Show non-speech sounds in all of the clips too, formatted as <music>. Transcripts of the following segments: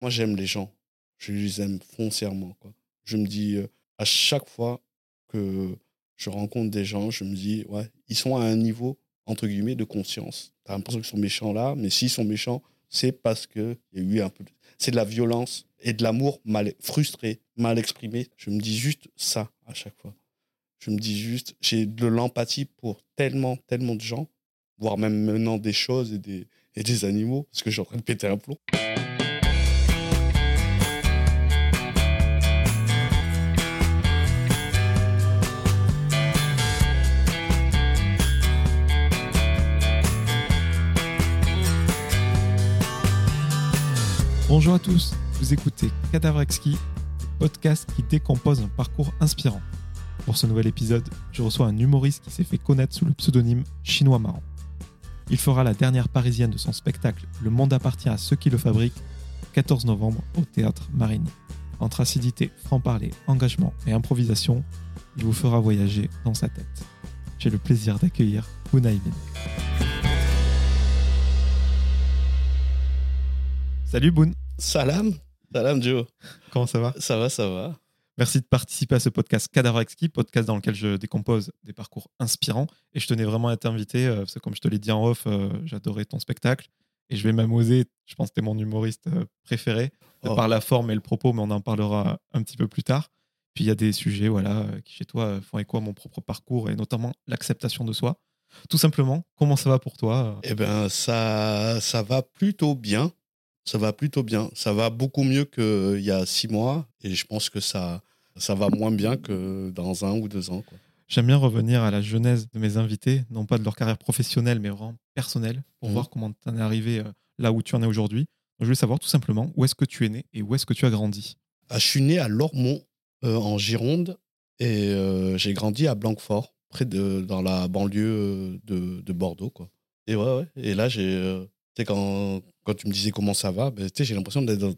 moi, j'aime les gens. Je les aime foncièrement. Quoi. Je me dis, euh, à chaque fois que je rencontre des gens, je me dis, ouais, ils sont à un niveau, entre guillemets, de conscience. Tu as l'impression qu'ils sont méchants là, mais s'ils sont méchants, c'est parce qu'il un peu. C'est de la violence et de l'amour mal frustré, mal exprimé. Je me dis juste ça à chaque fois. Je me dis juste, j'ai de l'empathie pour tellement, tellement de gens, voire même maintenant des choses et des, et des animaux, parce que suis en train de péter un plomb. Bonjour à tous, vous écoutez Cadavre Exquis, podcast qui décompose un parcours inspirant. Pour ce nouvel épisode, je reçois un humoriste qui s'est fait connaître sous le pseudonyme Chinois Marrant. Il fera la dernière parisienne de son spectacle Le monde appartient à ceux qui le fabriquent, 14 novembre au théâtre Marigny. Entre acidité, franc-parler, engagement et improvisation, il vous fera voyager dans sa tête. J'ai le plaisir d'accueillir Unai Salut Boun. Salam, salam Joe. Comment ça va? Ça va, ça va. Merci de participer à ce podcast Cadavre Exquis, podcast dans lequel je décompose des parcours inspirants. Et je tenais vraiment à t'inviter, euh, parce que comme je te l'ai dit en off, euh, j'adorais ton spectacle. Et je vais m'amuser, je pense que tu es mon humoriste euh, préféré, Oh. par la forme et le propos, mais on en parlera un petit peu plus tard. Puis il y a des sujets voilà, qui chez toi font écho à mon propre parcours, et notamment l'acceptation de soi. Tout simplement, comment ça va pour toi? Eh bien, ça, ça va plutôt bien. Ça va plutôt bien. Ça va beaucoup mieux qu'il y a six mois. Et je pense que ça, ça va moins bien que dans un ou deux ans. quoi. J'aime bien revenir à la genèse de mes invités, non pas de leur carrière professionnelle, mais vraiment personnelle, pour Mhm. voir comment tu en es arrivé euh, là où tu en es aujourd'hui. Je voulais savoir tout simplement où est-ce que tu es né et où est-ce que tu as grandi? Ah, je suis né à Lormont, euh, en Gironde. Et euh, j'ai grandi à Blanquefort, près de, dans la banlieue euh, de, de Bordeaux. Quoi. Et ouais, ouais. Et là, j'ai. euh, quand, quand tu me disais comment ça va, ben, j'ai l'impression d'être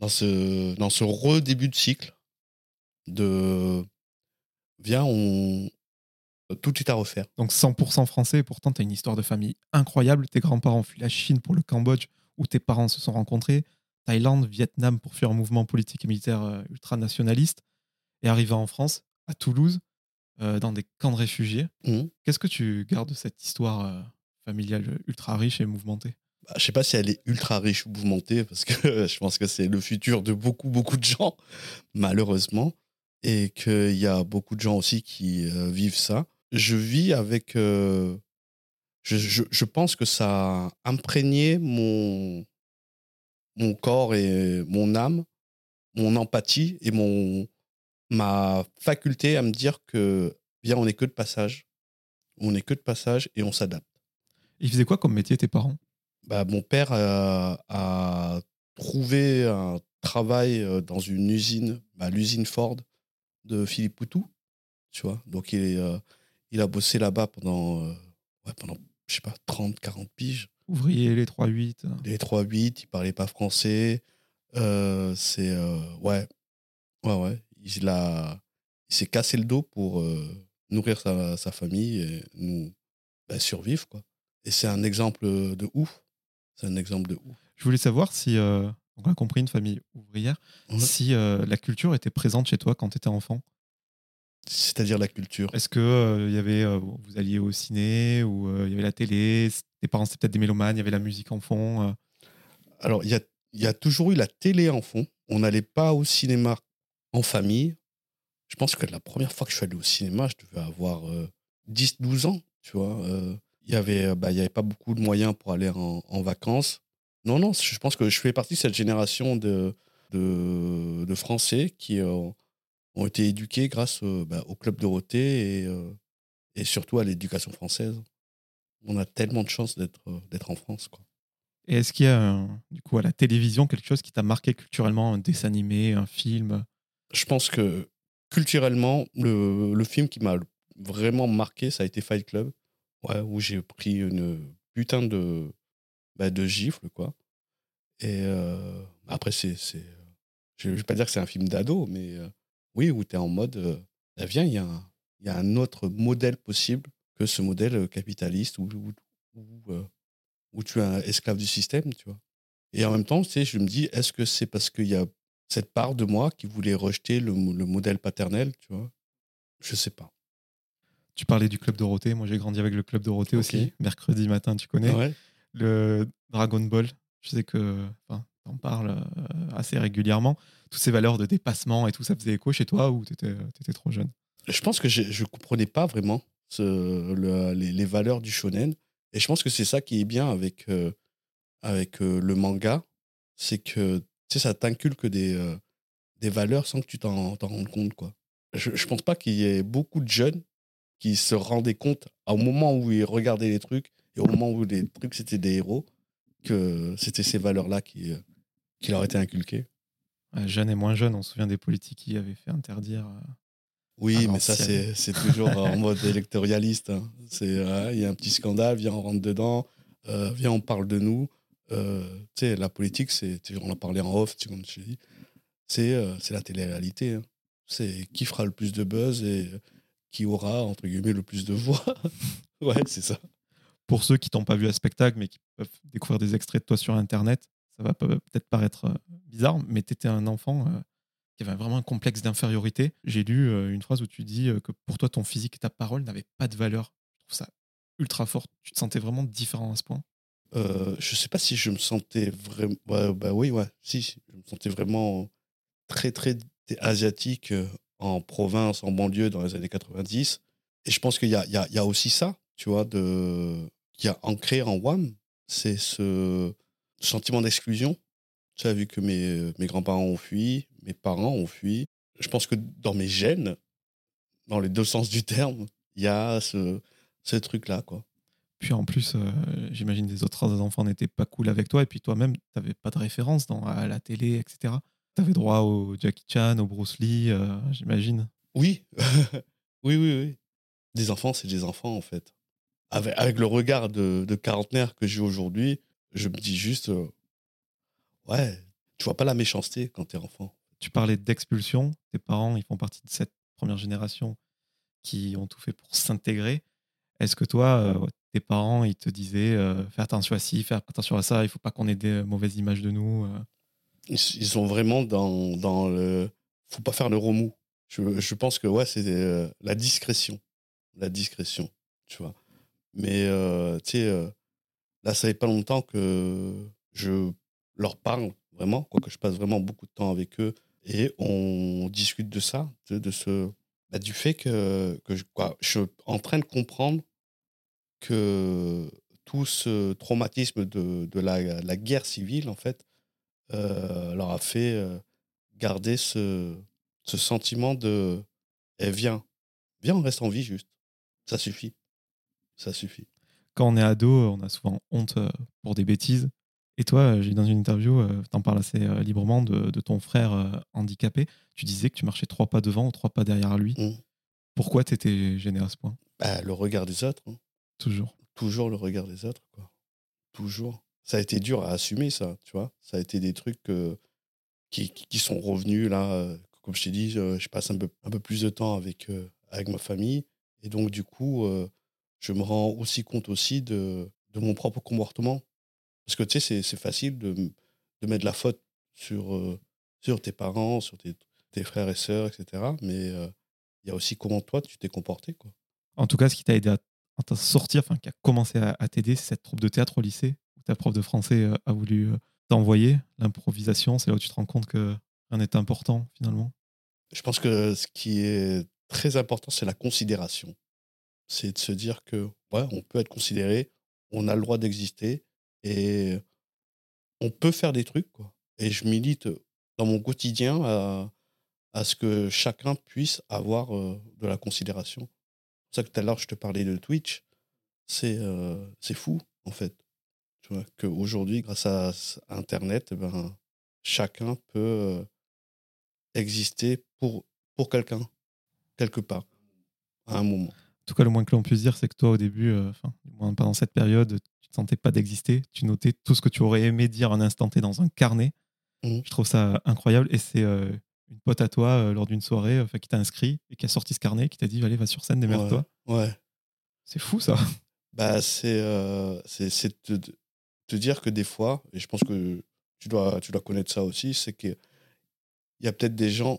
dans, ce, dans ce redébut de cycle de. Viens, on. Tout est à refaire. Donc 100% français, et pourtant tu as une histoire de famille incroyable. Tes grands-parents ont fui la Chine pour le Cambodge, où tes parents se sont rencontrés. Thaïlande, Vietnam pour fuir un mouvement politique et militaire euh, ultranationaliste. Et arrivé en France, à Toulouse, euh, dans des camps de réfugiés. Mhm. Qu'est-ce que tu gardes de cette histoire euh, familiale ultra riche et mouvementée? Je sais pas si elle est ultra riche ou mouvementée, parce que <laughs> je pense que c'est le futur de beaucoup, beaucoup de gens, malheureusement. Et qu'il y a beaucoup de gens aussi qui euh, vivent ça. Je vis avec. euh, je pense que ça a imprégné mon, mon corps et mon âme, mon empathie et mon, ma faculté à me dire que, bien, on n'est que de passage. On n'est que de passage et on s'adapte. Ils faisaient quoi comme métier tes parents? Bah, mon père euh, a trouvé un travail euh, dans une usine, bah, l'usine Ford de Philippe Poutou, tu vois? Donc, il, est, euh, il a bossé là-bas pendant, euh, ouais, pendant, je sais pas, 30, 40 piges. Ouvrier, les 3-8. euh. Les 3-8, il parlait pas français. Euh, c'est, euh, ouais, ouais, ouais. Il, a, il s'est cassé le dos pour euh, nourrir sa, sa famille et nous bah, survivre, quoi. Et c'est un exemple de ouf. C'est un exemple de ouf. Je voulais savoir si, euh, on a compris une famille ouvrière, Ouais. si euh, la culture était présente chez toi quand tu étais enfant? C'est-à-dire la culture. Est-ce que euh, y avait, euh, vous alliez au ciné ou il y avait la télé? Tes parents c'était peut-être des mélomanes, il y avait la musique en fond. Alors, il y a, y a toujours eu la télé en fond. On n'allait pas au cinéma en famille. Je pense que la première fois que je suis allé au cinéma, je devais avoir 10-12 ans, tu vois. Il y avait, euh, bah, il y avait pas beaucoup de moyens pour aller en, en vacances. Non, non, je pense que je fais partie de cette génération de, de, de Français qui euh, ont été éduqués grâce euh, bah, au Club Dorothée et, euh, et surtout à l'éducation française. On a tellement de chance d'être en France, quoi. Et est-ce qu'il y a du coup à la télévision quelque chose qui t'a marqué culturellement, un dessin animé, un film? Je pense que culturellement, le, le film qui m'a vraiment marqué, ça a été Fight Club, ouais, où j'ai pris une putain de, bah, de gifle, quoi. Et euh, après, c'est. Je ne vais pas dire que c'est un film d'ado, mais euh, oui, où tu es en mode. euh, bah, viens, il y, a un- y a un autre modèle possible que ce modèle capitaliste où, où, où, tu es un esclave du système, tu vois. Et en même temps, tu je me dis, est-ce que c'est parce qu'il y a cette part de moi qui voulait rejeter le, le modèle paternel, tu vois? Je sais pas. Tu parlais du Club Dorothée. Moi, j'ai grandi avec le Club Dorothée aussi. Mercredi matin, tu connais. Ouais. Le Dragon Ball. Je sais que enfin, t'en parles euh, assez régulièrement. Toutes ces valeurs de dépassement et tout, ça faisait écho chez toi ou t'étais étais trop jeune? Je pense que je ne comprenais pas vraiment ce, le- les, les valeurs du shonen. Et je pense que c'est ça qui est bien avec, euh, avec euh, le manga. C'est que tu sais, ça t'inculque des, euh, des valeurs sans que tu t'en rendes compte. Quoi. Je ne pense pas qu'il y ait beaucoup de jeunes qui se rendaient compte au moment où ils regardaient les trucs et au moment où les trucs c'était des héros que c'était ces valeurs-là qui, euh, qui leur étaient inculquées. Ouais, Jeune et moins jeune, on se souvient des politiques qui avaient fait interdire. euh, Oui, mais ça, c'est toujours en mode <laughs> électoraliste. hein. C'est, euh, il y a un petit scandale, viens, on rentre dedans, euh, viens, on parle de nous. Euh, tu sais, la politique, c'est, on en parlait en off, comme euh, c'est la télé-réalité. hein. C'est qui fera le plus de buzz et qui aura, entre guillemets, le plus de voix. <laughs> ouais, c'est ça. Pour ceux qui t'ont pas vu à spectacle, mais qui peuvent découvrir des extraits de toi sur Internet, ça va peut- peut-être paraître euh, bizarre, mais tu étais un enfant euh, qui avait vraiment un complexe d'infériorité. J'ai lu euh, une phrase où tu dis euh, que pour toi, ton physique et ta parole n'avaient pas de valeur. Je trouve ça ultra fort. Tu te sentais vraiment différent à ce point? Je sais pas si je me sentais vraiment. Ouais, bah oui, ouais, si, je me sentais vraiment très, très asiatique en province, en banlieue dans les années 90. Et je pense qu'il y a, aussi ça, tu vois, de, qui a ancré en WAM, c'est ce sentiment d'exclusion. Tu as vu que mes, mes grands-parents ont fui, mes parents ont fui. Je pense que dans mes gènes, dans les deux sens du terme, il y a ce, ce truc-là, quoi. Puis en plus, euh, j'imagine les autres enfants n'étaient pas cool avec toi. Et puis toi-même, tu n'avais pas de référence dans, à la télé, etc. Tu avais droit au Jackie Chan, au Bruce Lee, euh, j'imagine. Oui, <laughs> oui, oui, oui. Des enfants, c'est des enfants, en fait. Avec, avec le regard de, de quarantenaire que j'ai aujourd'hui, je me dis juste, euh, ouais, tu vois pas la méchanceté quand t'es enfant. Tu parlais d'expulsion. Tes parents, ils font partie de cette première génération qui ont tout fait pour s'intégrer. Est-ce que toi, euh, tes parents, ils te disaient fais attention à ci, fais attention à ça, il faut pas qu'on ait des mauvaises images de nous. Ils, sont vraiment dans, dans le. Faut pas faire le remous. Je, je pense que, ouais, c'est euh, la discrétion. La discrétion, tu vois. Mais, euh, euh, là, ça fait pas longtemps que je leur parle vraiment, quoique je passe vraiment beaucoup de temps avec eux. Et on discute de ça, sais, de ce, bah, du fait que, que je, je suis en train de comprendre que tout ce traumatisme de, de la, la guerre civile, en fait, euh, leur a fait euh, garder ce, ce sentiment de eh, viens, viens, on reste en vie juste. Ça suffit. Ça suffit. Quand on est ado, on a souvent honte euh, pour des bêtises. Et toi, j'ai dans une interview, tu en parles assez librement de, de ton frère handicapé. Tu disais que tu marchais trois pas devant ou trois pas derrière lui. Mm. Pourquoi tu étais gêné à ce point? Bah, le regard des autres, hein. Toujours. toujours le regard des autres, quoi. Toujours. Ça a été dur à assumer, ça, tu vois. Ça a été des trucs euh, qui, qui sont revenus, là. euh, Comme je t'ai dit, euh, je passe un peu, un peu plus de temps avec, avec ma famille. Et donc, du coup, je me rends aussi compte aussi de, de mon propre comportement. Parce que, tu sais, c'est- facile de, de mettre la faute sur, sur tes parents, sur tes, tes frères et sœurs, etc. Mais il y a aussi comment toi, tu t'es comporté, quoi. En tout cas, ce qui t'a aidé à, à sortir, enfin, qui a commencé à, t'aider, c'est cette troupe de théâtre au lycée ta prof de français euh, a voulu euh, t'envoyer. L'improvisation, c'est là où tu te rends compte que rien n'est important finalement. Je pense que ce qui est très important, c'est la considération. C'est de se dire que, ouais, on peut être considéré, on a le droit d'exister et on peut faire des trucs, quoi. Et je milite dans mon quotidien à, ce que chacun puisse avoir euh, de la considération. C'est pour ça que tout à l'heure, je te parlais de Twitch. C'est euh, fou, en fait. Tu vois, qu'aujourd'hui, grâce à Internet, eh ben, chacun peut euh, exister pour, pour quelqu'un, quelque part, à un moment. En tout cas, le moins que l'on puisse dire, c'est que toi, au début, euh, enfin, pendant cette période, tu te sentais pas d'exister. Tu notais tout ce que tu aurais aimé dire un instant T dans un carnet. Mhm. Je trouve ça incroyable. Et c'est euh, une pote à toi, euh, lors d'une soirée, qui t'a inscrit et qui a sorti ce carnet, qui t'a dit Allez, va sur scène, démerde-toi. Ouais, ouais. C'est fou, ça. Bah, c'est c'est te, dire que des fois, et je pense que tu dois, tu dois connaître ça aussi, c'est qu'il y a peut-être des gens,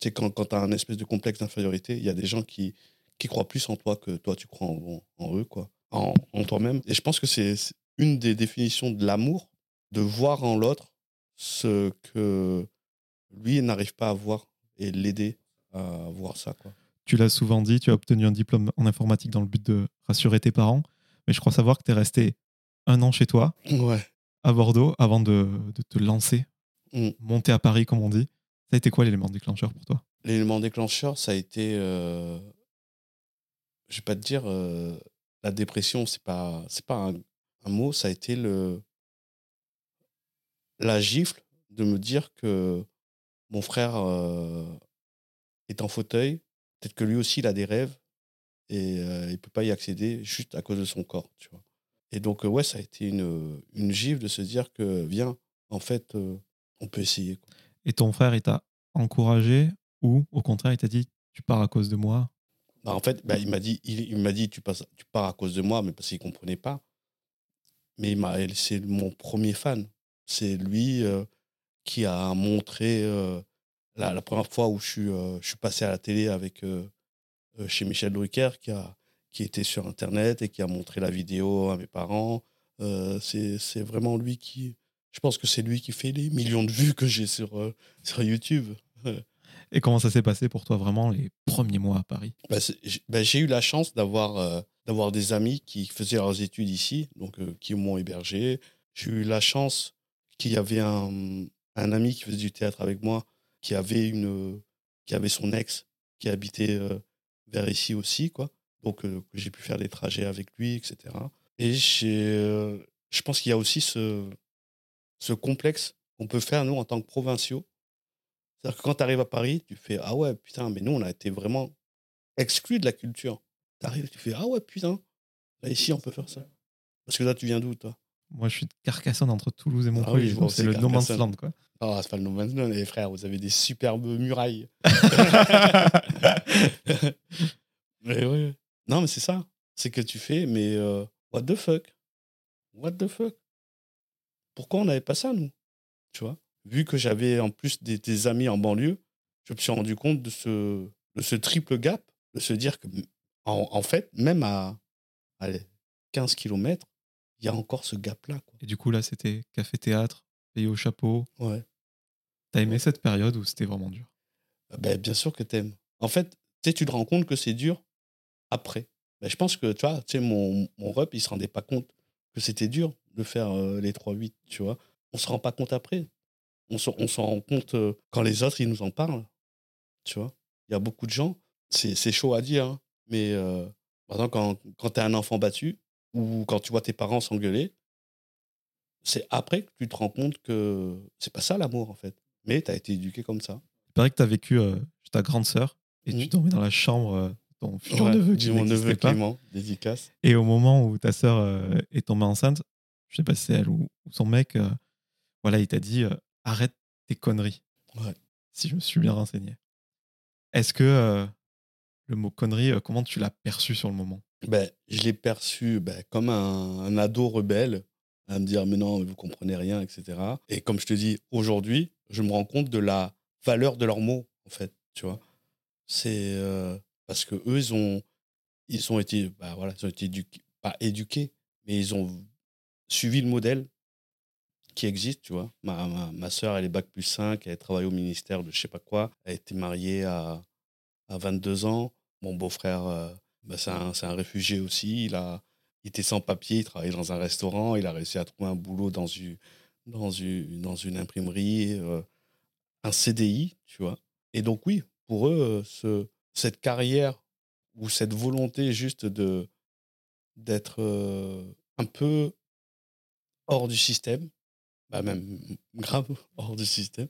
tu sais, quand, quand tu as un espèce de complexe d'infériorité, il y a des gens qui, qui croient plus en toi que toi, tu crois en, eux, quoi, en, toi-même. Et je pense que c'est c'est une des définitions de l'amour, de voir en l'autre ce que lui n'arrive pas à voir et l'aider à voir ça, quoi. Tu l'as souvent dit, tu as obtenu un diplôme en informatique dans le but de rassurer tes parents. Mais je crois savoir que tu es resté un an chez toi, Ouais. à Bordeaux, avant de, de te lancer, Mm. monter à Paris, comme on dit. Ça a été quoi l'élément déclencheur pour toi? L'élément déclencheur, ça a été, euh, je vais pas te dire, euh, la dépression, c'est pas, c'est pas un, un mot, ça a été le, la gifle de me dire que mon frère euh, est en fauteuil, peut-être que lui aussi il a des rêves et euh, il peut pas y accéder juste à cause de son corps, tu vois. Et donc euh, ouais, ça a été une, une gifle de se dire que viens, en fait, euh, on peut essayer. quoi. Et ton frère, il t'a encouragé ou au contraire, il t'a dit tu pars à cause de moi? Bah, en fait, bah, il m'a dit, il, il m'a dit tu, passes, tu pars à cause de moi, mais parce qu'il comprenait pas. Mais c'est mon premier fan. C'est lui euh, qui a montré euh, la, la première fois où je suis, euh, je suis passé à la télé avec euh, euh, chez Michel Drucker, qui a, qui était sur Internet et qui a montré la vidéo à mes parents. Euh, c'est, vraiment lui qui, je pense que c'est lui qui fait les millions de vues que j'ai sur, euh, sur YouTube. Et comment ça s'est passé pour toi vraiment les premiers mois à Paris? Bah, bah, j'ai eu la chance d'avoir euh, d'avoir des amis qui faisaient leurs études ici, donc euh, qui m'ont hébergé. J'ai eu la chance qu'il y avait un, un ami qui faisait du théâtre avec moi, qui avait une qui avait son ex qui habitait vers ici aussi, quoi. Donc euh, que j'ai pu faire des trajets avec lui, etc. Et euh, je pense qu'il y a aussi ce ce complexe qu'on peut faire nous en tant que provinciaux. C'est-à-dire que quand tu arrives à Paris, tu fais ah ouais putain, mais nous on a été vraiment exclu de la culture. T'arrives, tu fais Ah ouais, putain, là ici on peut faire ça. Parce que là, tu viens d'où, toi? Moi, je suis de Carcassonne entre Toulouse et Ah oui, Montpellier. donc vois c'est le no man's land, quoi. Ah, c'est pas le No Man's Land, les frères, vous avez des superbes murailles. <laughs> <laughs> mais ouais. Non, mais c'est ça. C'est que tu fais, mais euh, what the fuck? What the fuck? Pourquoi on n'avait pas ça, nous? Tu vois? Vu que j'avais en plus des, des amis en banlieue, je me suis rendu compte de ce, de ce triple gap, de se dire que, en, en fait, même à allez, 15 km, il y a encore ce gap-là. Et du coup, là, c'était café-théâtre, payé au chapeau. Ouais. T'as aimé cette période où c'était vraiment dur? Ben, bien sûr que t'aimes. En fait, tu te rends compte que c'est dur après. Ben, je pense que, tu vois, tu sais, mon, mon rep, il se rendait pas compte que c'était dur de faire euh, les 3-8, tu vois. On se rend pas compte après. On s'en on s'en rend compte euh, quand les autres, ils nous en parlent, tu vois. Il y a beaucoup de gens, c'est c'est chaud à dire, hein, mais euh, par exemple, quand, quand tu es un enfant battu ou quand tu vois tes parents s'engueuler, c'est après que tu te rends compte que c'est pas ça l'amour, en fait. Mais tu as été éduqué comme ça. Il paraît que t'as vécu euh, ta grande sœur et tu Mhm. dormais dans la chambre ton futur Ouais, neveu qui mon neveu pas. Clément, dédicace. Et au moment où ta sœur euh, est tombée enceinte, je sais pas si c'est elle ou, ou son mec, euh, voilà, il t'a dit euh, arrête tes conneries. Ouais. Si je me suis bien renseigné. Est-ce que le mot connerie, comment tu l'as perçu sur le moment? Ben, je l'ai perçu ben, comme un, un ado rebelle, à me dire mais non, vous comprenez rien, etc. Et comme je te dis, aujourd'hui, je me rends compte de la valeur de leurs mots, en fait, tu vois. C'est euh, parce que eux, ils ont, ils ont été, ben, voilà, ils ont été éduqués, pas éduqués, mais ils ont suivi le modèle qui existe, tu vois. Ma, ma, ma soeur, elle est bac plus 5, elle travaille au ministère de je sais pas quoi, elle a été mariée à, à 22 ans. Mon beau-frère, euh, bah, c'est un, un réfugié aussi. Il, a, était sans papier, il travaillait dans un restaurant. Il a réussi à trouver un boulot dans une, dans une, dans une imprimerie, euh, un CDI, tu vois. Et donc, oui, pour eux, euh, ce, cette carrière ou cette volonté juste de d'être euh, un peu hors du système, bah même <laughs> grave hors du système,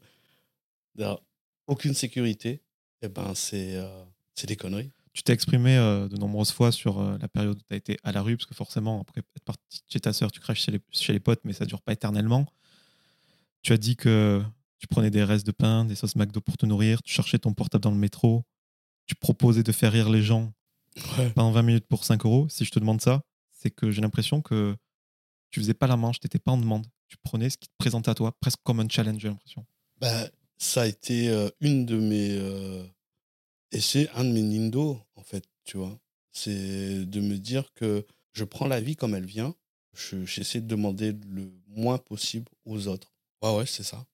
d'avoir aucune sécurité, et ben c'est euh, des conneries. Tu t'es exprimé euh, de nombreuses fois sur euh, la période où tu as été à la rue, parce que forcément, après être parti chez ta sœur, tu craches chez les, chez les potes, mais ça dure pas éternellement. Tu as dit que tu prenais des restes de pain, des sauces McDo pour te nourrir, tu cherchais ton portable dans le métro, tu proposais de faire rire les gens pendant 20 minutes pour 5 euros. Si je te demande ça, c'est que j'ai l'impression que tu faisais pas la manche, tu n'étais pas en demande. Tu prenais, ce qui te présentait à toi, presque comme un challenge, j'ai l'impression bah, Ça a été euh, une de mes. euh, et c'est un de mes nindo, en fait, tu vois. C'est de me dire que je prends la vie comme elle vient. Je- J'essaie de demander le moins possible aux autres. Ouais, ouais, c'est ça.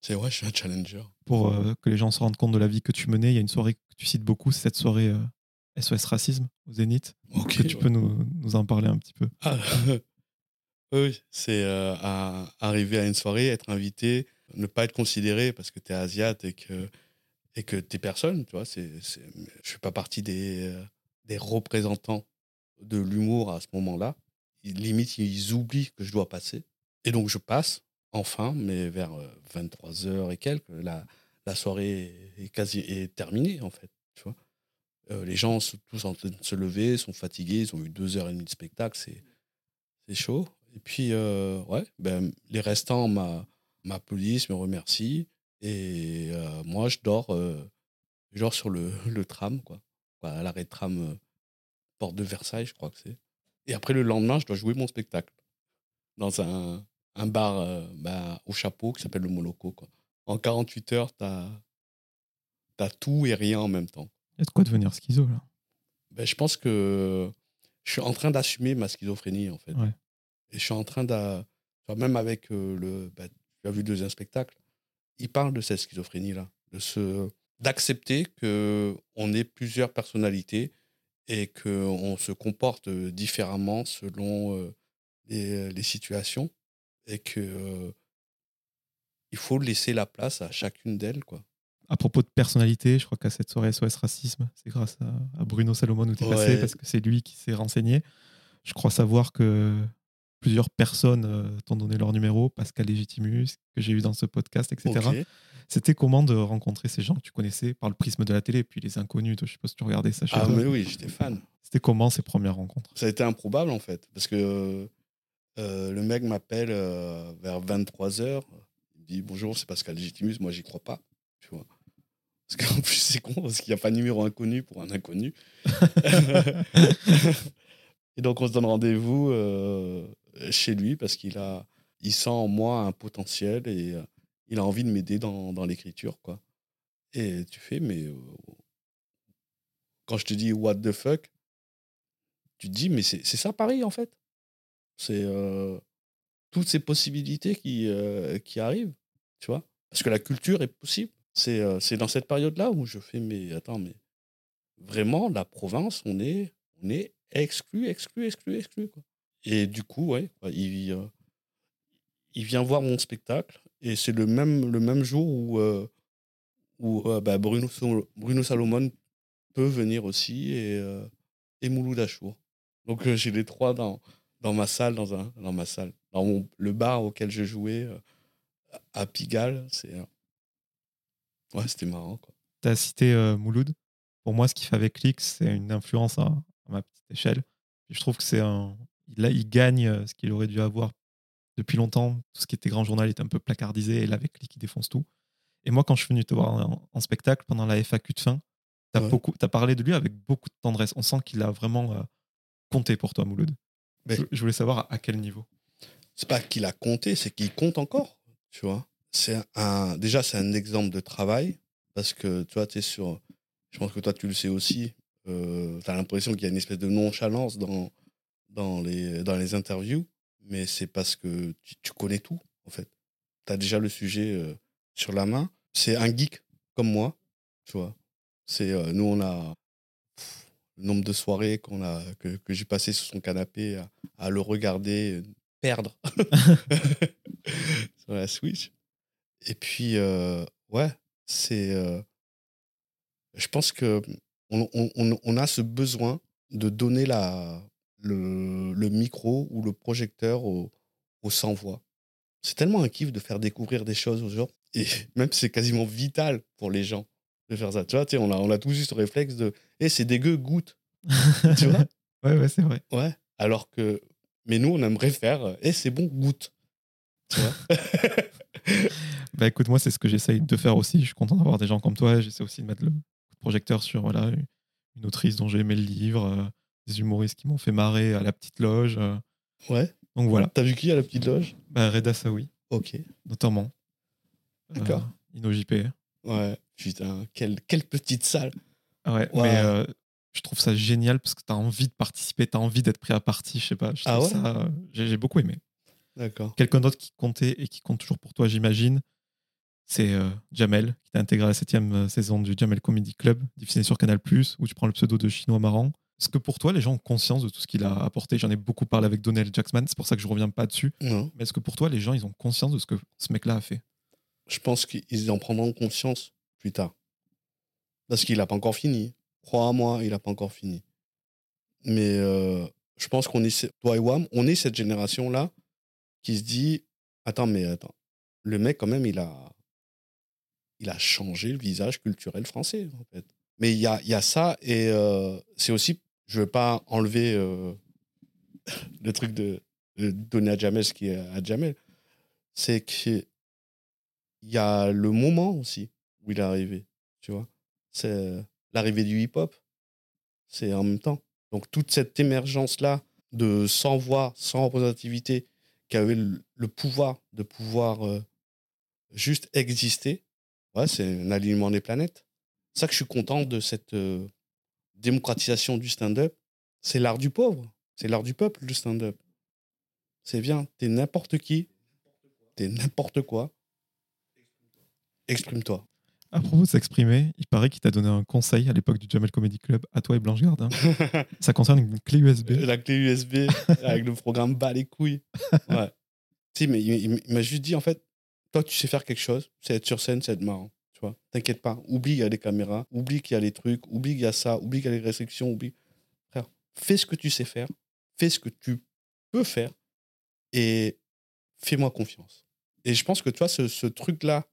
C'est ouais, je suis un challenger. Pour euh, que les gens se rendent compte de la vie que tu menais, il y a une soirée tu cites beaucoup, cette soirée euh, SOS Racisme au Zénith. Ok. Est-ce que tu peux nous, nous en parler un petit peu? Ah, <laughs> oui, c'est euh, à- arriver à une soirée, être invité, ne pas être considéré parce que tu es asiate et que et que t'es personne, tu vois. C'est, je fais pas partie des, euh, des représentants de l'humour à ce moment-là. Limite, ils oublient que je dois passer. Et donc, je passe, enfin, mais vers 23h et quelques, la, la soirée est quasi terminée, en fait. Euh, les gens sont tous en train de se lever, sont fatigués, ils ont eu deux heures et demie de spectacle, c'est, chaud. Et puis, euh, ouais, ben, les restants m'a- m'applaudissent, me remercient. Et euh, moi, je dors, je dors sur le, <laughs> tram, quoi. À l'arrêt de tram Porte de Versailles, je crois que c'est. Et après, le lendemain, je dois jouer mon spectacle dans un, bar bah, au chapeau qui s'appelle le Moloko. Quoi. En 48 heures, tu as, tout et rien en même temps. Il y a de quoi devenir schizo, là. Ben, je pense que je suis en train d'assumer ma schizophrénie, en fait. Ouais. Et je suis en train de. Même avec euh, le. ben, tu as vu le deuxième spectacle, il parle de cette schizophrénie-là, de ce d'accepter que on est plusieurs personnalités et qu'on se comporte différemment selon euh, les, les situations et que euh, il faut laisser la place à chacune d'elles, quoi. À propos de personnalité, je crois qu'à cette soirée SOS Racisme, c'est grâce à, à Bruno Salomon où tu es passé, Ouais. parce que c'est lui qui s'est renseigné. Je crois savoir que plusieurs personnes euh, t'ont donné leur numéro, Pascal Légitimus, que j'ai eu dans ce podcast, etc. C'était comment de rencontrer ces gens que tu connaissais par le prisme de la télé, puis les inconnus, toi, je sais pas si tu regardais ça chez Ah, toi. mais oui, j'étais fan. C'était comment ces premières rencontres? Ça a été improbable en fait, parce que euh, le mec m'appelle euh, vers 23h, dit bonjour, c'est Pascal Légitimus, moi j'y crois pas, tu vois. Parce qu'en <laughs> plus c'est con, parce qu'il n'y a pas de numéro inconnu pour un inconnu. <laughs> Et donc on se donne rendez-vous euh, chez lui parce qu'il a, il sent en moi un potentiel et euh, il a envie de m'aider dans, dans l'écriture, quoi. Et tu fais, mais euh, quand je te dis what the fuck, tu te dis, mais c'est c'est ça Paris en fait. C'est toutes ces possibilités qui, euh, qui arrivent, tu vois? Parce que la culture est possible. C'est euh, dans cette période-là où je fais, mais attends, mais vraiment, la province, on est, on est exclu, exclu, exclu, exclu. Quoi. Et du coup, ouais, il, euh, il vient voir mon spectacle et c'est le même, le même jour où, où bah, Bruno, Bruno Salomon peut venir aussi et, et Mouloud Achour. Donc j'ai les trois dans, dans ma salle, dans, un, dans ma salle, dans mon- le bar auquel je jouais euh, à Pigalle. C'est, ouais, c'était marrant. Tu as cité euh, Mouloud. Pour moi, ce qu'il fait avec Click, c'est une influence à, à ma petite échelle. Et je trouve que c'est un. Là, il gagne euh, ce qu'il aurait dû avoir depuis longtemps. Tout ce qui était grand journal est un peu placardisé et là, avec Click, il défonce tout. Et moi, quand je suis venu te voir en, en spectacle pendant la FAQ de fin, tu as, Ouais. beaucoup, as parlé de lui avec beaucoup de tendresse. On sent qu'il a vraiment euh, compté pour toi, Mouloud. Mais- Je, je voulais savoir à, quel niveau. c'est pas qu'il a compté, c'est qu'il compte encore, tu vois. C'est un, déjà, c'est un exemple de travail parce que, tu vois, tu es sur. Je pense que toi, tu le sais aussi. tu as l'impression qu'il y a une espèce de nonchalance dans, dans, les, dans les interviews, mais c'est parce que tu, tu connais tout, en fait. Tu as déjà le sujet euh, sur la main. C'est un geek comme moi, tu vois. C'est, euh, nous, on a nombre de soirées qu'on a, que, que j'ai passé sur son canapé à, le regarder euh, perdre <laughs> sur la Switch. Et puis, euh, ouais, c'est. euh, je pense que on, on- a ce besoin de donner la, le, micro ou le projecteur au, au sans-voix. C'est tellement un kiff de faire découvrir des choses aux gens. Et <laughs> même c'est quasiment vital pour les gens de faire ça. Tu vois, on, a, on a tous eu ce réflexe de Eh, c'est dégueu, goûte. <laughs> Tu vois Ouais, ouais, c'est vrai. Ouais. Alors que. Mais nous, on aimerait faire Eh, c'est bon, goûte. Tu vois <laughs> <laughs> Bah écoute, moi, c'est ce que j'essaye de faire aussi. Je suis content d'avoir des gens comme toi. J'essaie aussi de mettre le projecteur sur voilà, une autrice dont j'ai aimé le livre, euh, des humoristes qui m'ont fait marrer à la petite loge. euh. Ouais. Donc voilà, T'as vu qui à la petite loge? Bah, Reda Saoui, Ok. notamment. D'accord. Euh, InnoJP. Ouais. Putain, quelle, quelle petite salle. Ah Ouais, mais euh, je trouve ça génial parce que tu as envie de participer, tu as envie d'être pris à partie, je sais pas. je Ah ouais ça, euh, J'ai j'ai beaucoup aimé. D'accord. Quelqu'un d'autre qui comptait et qui compte toujours pour toi, j'imagine, c'est euh, Jamel, qui t'a intégré à la septième saison du Jamel Comedy Club, diffusé sur Canal+, où tu prends le pseudo de Chinois Marrant. Est-ce que pour toi, les gens ont conscience de tout ce qu'il a apporté? J'en ai beaucoup parlé avec Donnell Jacksman, c'est pour ça que je reviens pas dessus. Non. Mais est-ce que pour toi, les gens, ils ont conscience de ce que ce mec-là a fait? Je pense qu'ils en prendront conscience plus tard. Parce qu'il n'a pas encore fini. Crois-moi, il n'a pas encore fini. Mais euh, je pense qu'on est, toi et on est cette génération-là qui se dit Attends, mais attends, le mec, quand même, il a, il a changé le visage culturel français. Mais il y a, y a ça, et euh, c'est aussi, je veux pas enlever euh, <laughs> le truc de, de donner à Jamel ce qui est à Jamel. C'est que il y a le moment aussi où il est arrivé, tu vois. C'est euh, l'arrivée du hip-hop, c'est en même temps. Donc toute cette émergence-là de sans voix, sans représentativité, qui avait le, le pouvoir de pouvoir euh, juste exister, c'est un alignement des planètes. C'est ça que je suis content de cette euh, démocratisation du stand-up. C'est l'art du pauvre, c'est l'art du peuple, le stand-up. C'est bien, t'es n'importe qui, t'es n'importe quoi, exprime-toi. À propos de s'exprimer, il paraît qu'il t'a donné un conseil à l'époque du Jamel Comedy Club, à toi et Blanche Gardin. <laughs> Ça concerne une clé USB. La clé USB <laughs> avec le programme bas les couilles. Ouais. si, mais il, m'a juste dit, en fait, toi, tu sais faire quelque chose, c'est être sur scène, c'est être marrant. Tu vois, t'inquiète pas. Oublie qu'il y a les caméras, oublie qu'il y a les trucs, oublie qu'il y a ça, oublie qu'il y a les restrictions, oublie. Frère, fais ce que tu sais faire, fais ce que tu peux faire et fais-moi confiance. Et je pense que tu vois, ce, ce truc-là,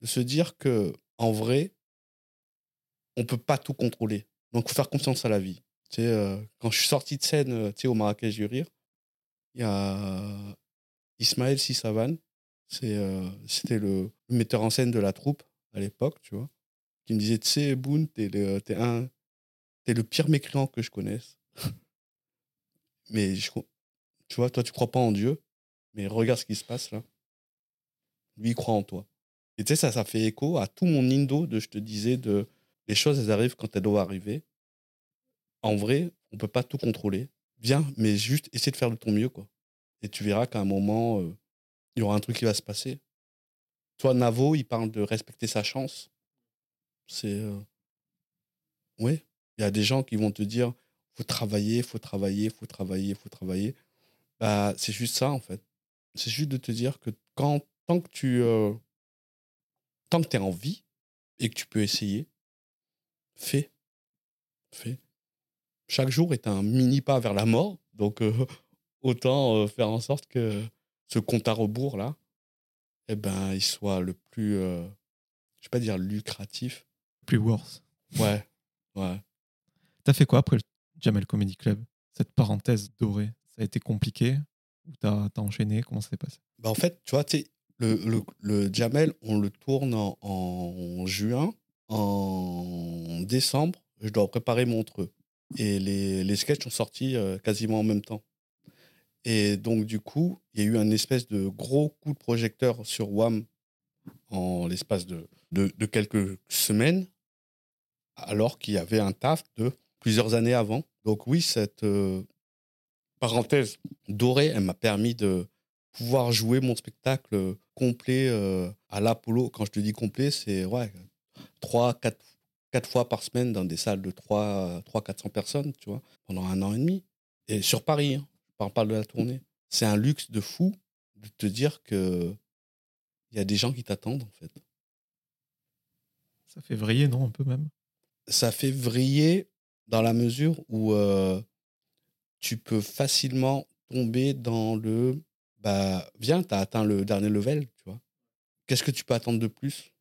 de se dire que en vrai, on peut pas tout contrôler. Donc, faut faire confiance à la vie. Tu sais, euh, quand je suis sorti de scène euh, tu sais, au Marrakech du Rire, il y a Ismaël Sissavan, c'est, euh, c'était le metteur en scène de la troupe à l'époque, tu vois, qui me disait, tu sais, Boone, t'es le, t'es un, t'es le pire mécréant que je connaisse. <laughs> mais je, tu vois, toi, tu crois pas en Dieu, mais regarde ce qui se passe là. Lui, il croit en toi. Et tu sais, ça, ça fait écho à tout mon indo de, je te disais, de les choses, elles arrivent quand elles doivent arriver. En vrai, on peut pas tout contrôler. Viens, mais juste essaie de faire de ton mieux, quoi. Et tu verras qu'à un moment, euh, il y aura un truc qui va se passer. Toi, Navo, il parle de respecter sa chance. C'est. euh, Oui, il y a des gens qui vont te dire faut travailler, faut travailler, faut travailler, faut travailler. Bah, c'est juste ça, en fait. C'est juste de te dire que quand, tant que tu. euh, tant que tu es en vie et que tu peux essayer, fais. Fais. Chaque jour est un mini pas vers la mort. Donc, euh, <laughs> autant euh, faire en sorte que ce compte à rebours, là, eh ben, il soit le plus. euh, je vais pas dire lucratif. Plus worse. Ouais. Ouais. T'as fait quoi après le Jamel Comedy Club? Cette parenthèse dorée, ça a été compliqué Ou t'as enchaîné? Comment ça s'est passé? Bah, en fait, tu vois, tu le, Jamel, on le tourne en, juin. En décembre, je dois préparer Montreux. Et les, les sketchs sont sortis euh, quasiment en même temps. Et donc, du coup, il y a eu un espèce de gros coup de projecteur sur WAM en l'espace de, de, de quelques semaines, alors qu'il y avait un taf de plusieurs années avant. Donc, oui, cette euh, parenthèse dorée, elle m'a permis de pouvoir jouer mon spectacle complet euh, à l'Apollo. Quand je te dis complet, c'est ouais, 3, 4, quatre fois par semaine dans des salles de 3, 400 personnes, tu vois, pendant un an et demi. Et sur Paris, hein, je parle de la tournée. C'est un luxe de fou de te dire que il y a des gens qui t'attendent, en fait. Ça fait vriller, non Un peu même? Ça fait vriller dans la mesure où euh, tu peux facilement tomber dans le bah viens, tu as atteint le dernier level, tu vois. Qu'est-ce que tu peux attendre de plus?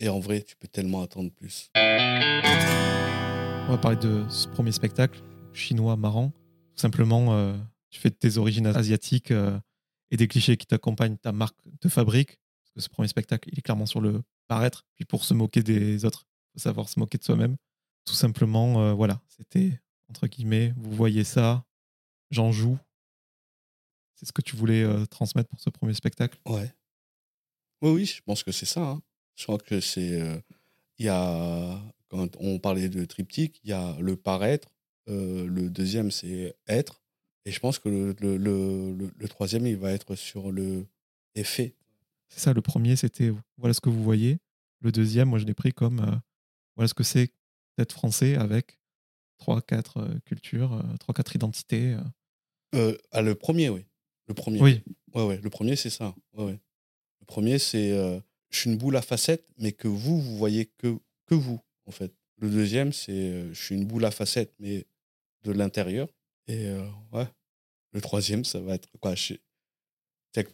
Et en vrai, tu peux tellement attendre plus. On va parler de ce premier spectacle, chinois marrant. Tout simplement, euh, tu fais de tes origines asiatiques euh, et des clichés qui t'accompagnent, ta marque te fabrique. Parce que ce premier spectacle, il est clairement sur le paraître. Puis pour se moquer des autres, faut savoir se moquer de soi-même. Tout simplement, euh, voilà, c'était entre guillemets, vous voyez ça, j'en joue. C'est ce que tu voulais euh, transmettre pour ce premier spectacle? Ouais. Oui, oui, je pense que c'est ça. hein. Je crois que c'est. euh, Il y a. Quand on parlait de triptyque, il y a le paraître. euh, le deuxième, c'est être. Et je pense que le, le, le, troisième, il va être sur le effet. C'est ça, le premier, c'était voilà ce que vous voyez. Le deuxième, moi, je l'ai pris comme euh, voilà ce que c'est d'être français avec trois, quatre cultures, trois, quatre identités. Euh, ah, le premier, oui. Le premier. Oui, Ouais, ouais. Le premier, c'est ça. Ouais, ouais. Le premier, c'est. euh, je suis une boule à facettes, mais que vous, vous voyez que, que vous, en fait. Le deuxième, c'est. euh, je suis une boule à facettes, mais de l'intérieur. Et euh, ouais. Le troisième, ça va être quoi je-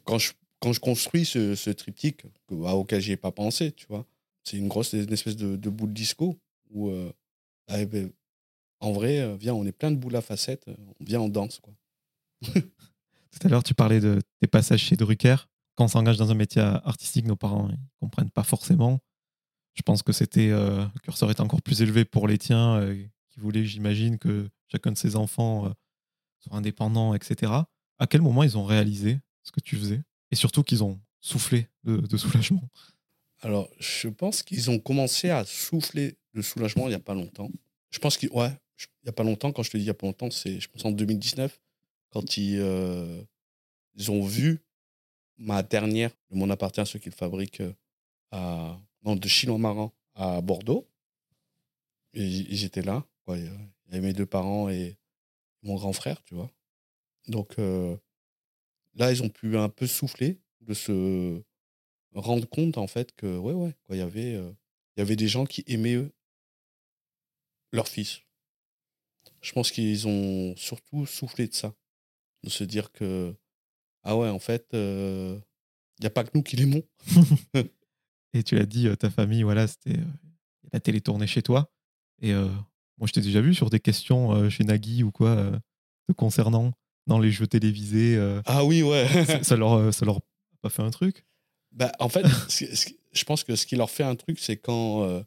quand je, quand je construis ce, ce triptyque, que, bah, auquel j'y ai pas pensé, tu vois, c'est une grosse une espèce de, de boule disco où. ah, eh ben, en vrai, viens, on est plein de boules à facettes, on vient, on danse, quoi. <laughs> tout à l'heure, tu parlais de tes passages chez Drucker. Quand on s'engage dans un métier artistique, nos parents ne comprennent pas forcément. Je pense que c'était euh, le curseur était encore plus élevé pour les tiens, euh, qui voulaient, j'imagine, que chacun de ses enfants euh, soit indépendant, etc. À quel moment ils ont réalisé ce que tu faisais? Et surtout qu'ils ont soufflé de, soulagement Alors, je pense qu'ils ont commencé à souffler de soulagement il n'y a pas longtemps. Je pense qu'il ouais, n'y a pas longtemps, quand je te dis il n'y a pas longtemps, c'est, je pense, en 2019, quand ils, euh, ont vu ma dernière, Le Monde appartient à ceux qui le fabriquent, euh, à, non, de Chinois Marin à Bordeaux. Et j- ils étaient là. Il y avait mes deux parents et mon grand frère, tu vois. Donc euh, là, ils ont pu un peu souffler de se rendre compte, en fait, que, ouais, ouais, il y avait, y avait des gens qui aimaient eux, leur fils. Je pense qu'ils ont surtout soufflé de ça. De se dire que, ah ouais, en fait, euh, il n'y a pas que nous qui l'aimons. <laughs> Et tu l'as dit, euh, ta famille, voilà, c'était euh, la télé tournée chez toi. Et euh, moi, je t'ai déjà vu sur des questions euh, chez Nagui ou quoi, euh, te concernant dans les jeux télévisés. euh, Ah oui, ouais. ça, leur, euh, ça leur a pas fait un truc? Bah, en fait, je pense que ce qui leur fait un truc, c'est quand, euh,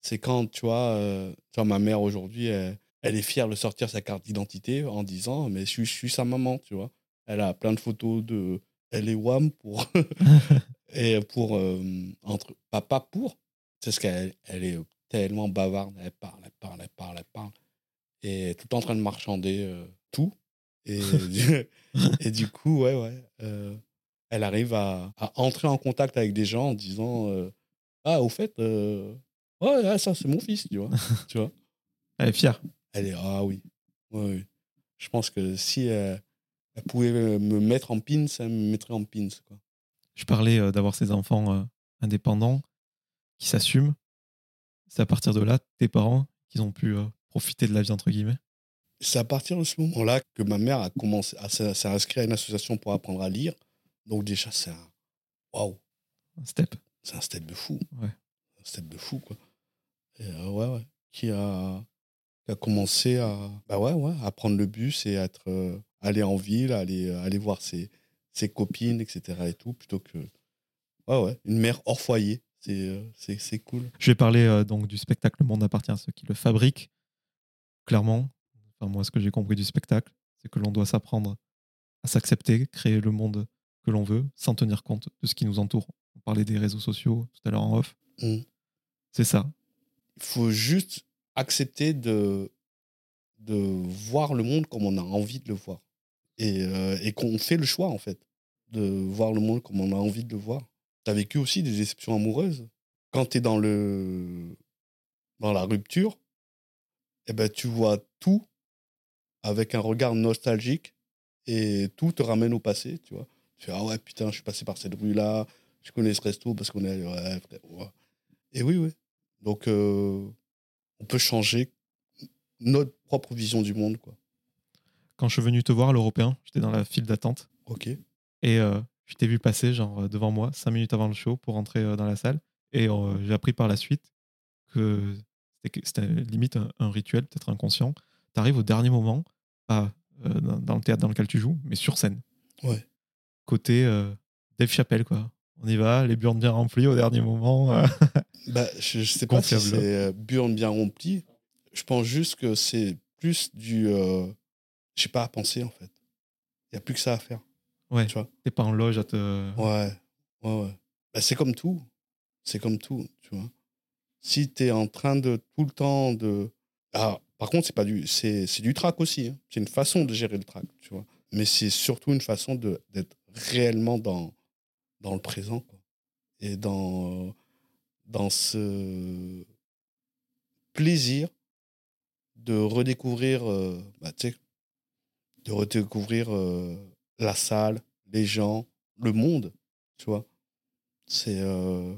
c'est quand tu vois, euh, tu vois, ma mère aujourd'hui, elle, elle est fière de sortir sa carte d'identité en disant, mais je suis, je suis sa maman, tu vois. Elle a plein de photos de, elle est WAM pour, <laughs> et pour, euh, entre, papa pour, c'est ce qu'elle elle est tellement bavarde, elle parle, elle parle, elle parle, elle parle, et tout en train de marchander euh, tout. Et, du- <laughs> et du coup, ouais, ouais. euh, elle arrive à, à entrer en contact avec des gens en disant Ah, au fait, ouais, ouais, ça, c'est mon fils, tu vois. tu vois Elle est fière. Elle est Ah oui. Ouais. Je pense que si euh, elle pouvait me mettre en pins, elle me mettrait en pins. Quoi. Je parlais euh, d'avoir ces enfants euh, indépendants qui s'assument. C'est à partir de là, tes parents, qu'ils ont pu euh, profiter de la vie, entre guillemets. C'est à partir de ce moment-là que ma mère a commencé à s- s'est inscrite à une association pour apprendre à lire. Donc, déjà, c'est un. Waouh! Un step. C'est un step de fou. Ouais. Un step de fou, quoi. Et ouais, ouais. Qui a, qui a commencé à, bah ouais, ouais, à prendre le bus et à être, euh, aller en ville, aller, euh, aller voir ses, ses copines, etc. et tout, plutôt que. Ouais, ouais. Une mère hors foyer. C'est, euh, cool. Je vais parler euh, donc du spectacle Le Monde appartient à ceux qui le fabriquent. Clairement, enfin, moi, ce que j'ai compris du spectacle, c'est que l'on doit s'apprendre à s'accepter, créer le monde que l'on veut, sans tenir compte de ce qui nous entoure. On parlait des réseaux sociaux tout à l'heure en off. Mm. C'est ça. Il faut juste accepter de, de voir le monde comme on a envie de le voir. Et, euh, et qu'on fait le choix, en fait, de voir le monde comme on a envie de le voir. Tu as vécu aussi des déceptions amoureuses. Quand tu es dans, le, dans la rupture, eh ben, tu vois tout avec un regard nostalgique et tout te ramène au passé, tu vois. Tu fais, ah ouais, putain, je suis passé par cette rue-là, je connais ce resto parce qu'on est allé. Et oui, oui. Donc, euh, on peut changer notre propre vision du monde, quoi. Quand je suis venu te voir l'Européen, j'étais dans la file d'attente Ok. et euh, je t'ai vu passer genre euh, devant moi cinq minutes avant le show pour entrer euh, dans la salle et euh, j'ai appris par la suite que c'était limite un, un rituel, peut-être inconscient. Tu arrives au dernier moment, pas dans, dans le théâtre dans lequel tu joues, mais sur scène. Ouais. Côté Dave Chappelle, quoi. On y va, les burnes bien remplies au dernier moment. <laughs> euh. Bah, je, je sais pas si Confiable. c'est euh, burne bien rempli. Je pense juste que c'est plus du. euh, J'ai pas à penser, en fait. Il n'y a plus que ça à faire. Ouais. Tu vois? T'es pas en loge à te. Ouais, ouais, ouais. Bah, c'est comme tout. C'est comme tout, tu vois. Si tu es en train de tout le temps de. Ah, par contre, c'est pas du, c'est, du trac aussi. hein. C'est une façon de gérer le trac, tu vois. Mais c'est surtout une façon de, d'être réellement dans, dans le présent, quoi. Et dans, dans ce plaisir de redécouvrir, euh, bah, de redécouvrir euh, la salle, les gens, le monde, tu vois. C'est, euh,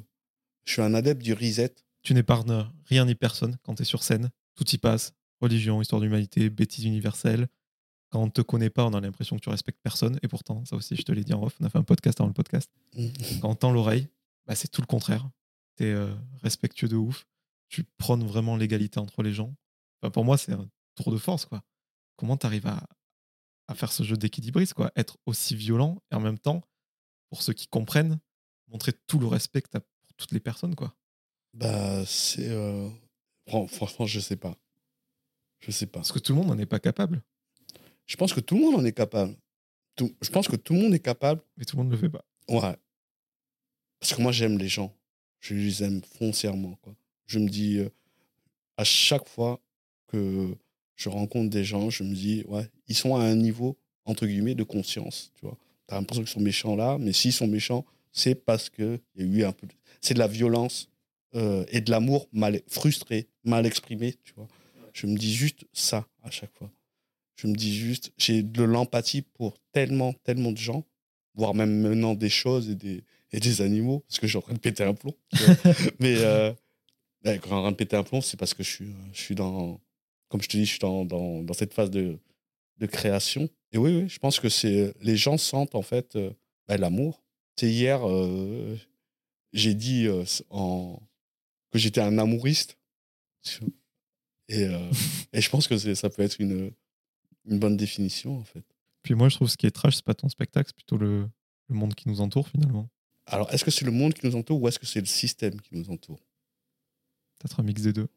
je suis un adepte du reset. Tu n'épargnes rien ni personne quand tu es sur scène. Tout y passe. Religion, histoire d'humanité, bêtises universelles. Quand on ne te connaît pas, on a l'impression que tu respectes personne. Et pourtant, ça aussi, je te l'ai dit en off, on a fait un podcast avant le podcast. Quand on tend l'oreille, bah, c'est tout le contraire. Es respectueux de ouf. Tu prônes vraiment l'égalité entre les gens. Enfin, pour moi, c'est un tour de force. quoi. Comment tu arrives à, à faire ce jeu d'équilibriste quoi? Être aussi violent et en même temps, pour ceux qui comprennent, montrer tout le respect que tu as pour toutes les personnes. quoi. Bah, c'est. euh, fran- Franchement, je sais pas. Je sais pas. Parce que tout le monde n'en est pas capable. Je pense que tout le monde en est capable. Tout- je pense que tout le monde est capable. Mais tout le monde ne le fait pas. Ouais. Parce que moi, j'aime les gens. Je les aime foncièrement. Je me dis, euh, à chaque fois que je rencontre des gens, je me dis, ouais, ils sont à un niveau, entre guillemets, de conscience. Tu vois. T'as l'impression qu'ils sont méchants là, mais s'ils sont méchants, c'est parce qu'il y a eu un peu. C'est de la violence euh, et de l'amour mal frustré, mal exprimé. Tu vois. Je me dis juste ça à chaque fois. Je me dis juste, j'ai de l'empathie pour tellement, tellement de gens, voire même maintenant des choses et des, et des animaux, parce que je suis en train de péter un plomb. <laughs> Mais euh, quand je suis en train de péter un plomb, c'est parce que je suis, je suis dans, comme je te dis, je suis dans, dans, dans cette phase de, de création. Et oui, oui, je pense que c'est les gens sentent en fait euh, bah, l'amour. C'est hier, euh, j'ai dit euh, en, que j'étais un amouriste. Et, euh, <laughs> et je pense que ça peut être une, une bonne définition en fait. Puis moi, je trouve ce qui est trash, c'est pas ton spectacle, c'est plutôt le, le monde qui nous entoure finalement. Alors, est-ce que c'est le monde qui nous entoure ou est-ce que c'est le système qui nous entoure? Peut-être un mix des deux.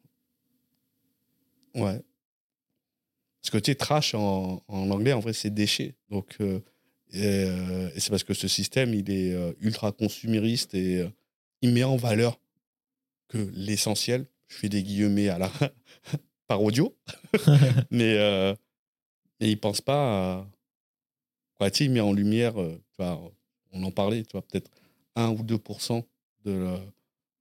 Ouais. Parce que tu sais, trash en, en anglais, en vrai, c'est déchet. Donc, euh, et, euh, et c'est parce que ce système, il est euh, ultra consumériste et il met en valeur que l'essentiel, je fais des guillemets à la <laughs> par audio, <laughs> mais, mais il pense pas à. Quoi, tu sais, il met en lumière, tu vois, on en parlait, tu vois, peut-être 1 ou 2% de la,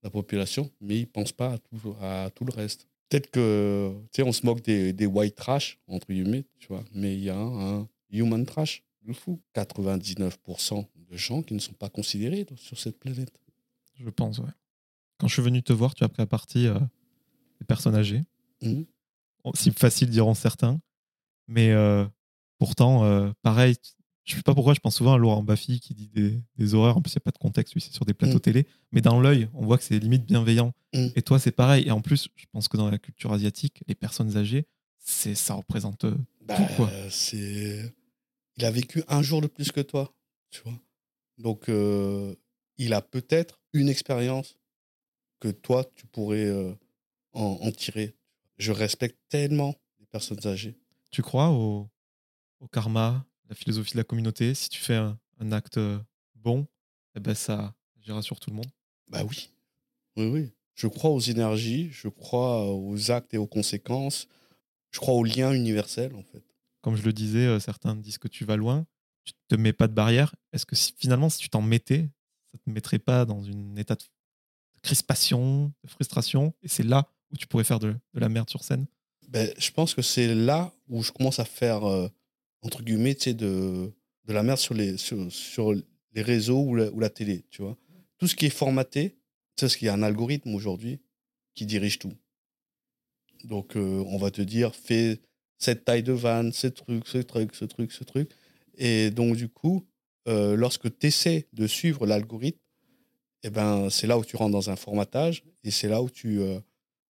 la population, mais il pense pas à tout, à tout le reste. Peut-être que, tu sais, on se moque des, des white trash, entre guillemets, tu vois, mais il y a un, un human trash de fou. 99% de gens qui ne sont pas considérés sur cette planète. Je pense, ouais. Quand je suis venu te voir, tu as pris à partie euh, des personnes âgées. Mhm. Si facile, diront certains. Mais euh, pourtant, euh, pareil, je sais pas pourquoi, je pense souvent à Laurent Baffy qui dit des, des horreurs. En plus, il n'y a pas de contexte, lui, c'est sur des plateaux Mhm. télé. Mais dans l'œil, on voit que c'est limite bienveillant. Mhm. Et toi, c'est pareil. Et en plus, je pense que dans la culture asiatique, les personnes âgées, c'est ça représente euh, Bah, tout, quoi. c'est. Il a vécu un jour de plus que toi, tu vois. Donc, euh, il a peut-être une expérience que toi, tu pourrais euh, en, en tirer. Je respecte tellement les personnes âgées. Tu crois au, au karma, la philosophie de la communauté Si tu fais un, un acte bon, eh ben ça agira sur tout le monde. Bah oui. Oui, oui. Je crois aux énergies, je crois aux actes et aux conséquences. Je crois aux liens universels, en fait. Comme je le disais, euh, certains disent que tu vas loin, tu te mets pas de barrière. Est-ce que si- finalement, si tu t'en mettais, ça te mettrait pas dans un état de crispation, de frustration Et c'est là où tu pourrais faire de, de la merde sur scène? Ben, je pense que c'est là où je commence à faire, euh, entre guillemets, de, de la merde sur les, sur, sur les réseaux ou la, ou la télé, tu vois. Tout ce qui est formaté, sais, parce qu'il y a un algorithme aujourd'hui qui dirige tout. Donc, euh, on va te dire, fais cette taille de vanne, ce truc, ce truc, ce truc, ce truc. Et donc, du coup, euh, lorsque tu essaies de suivre l'algorithme, eh ben, c'est là où tu rentres dans un formatage et c'est là où tu, euh,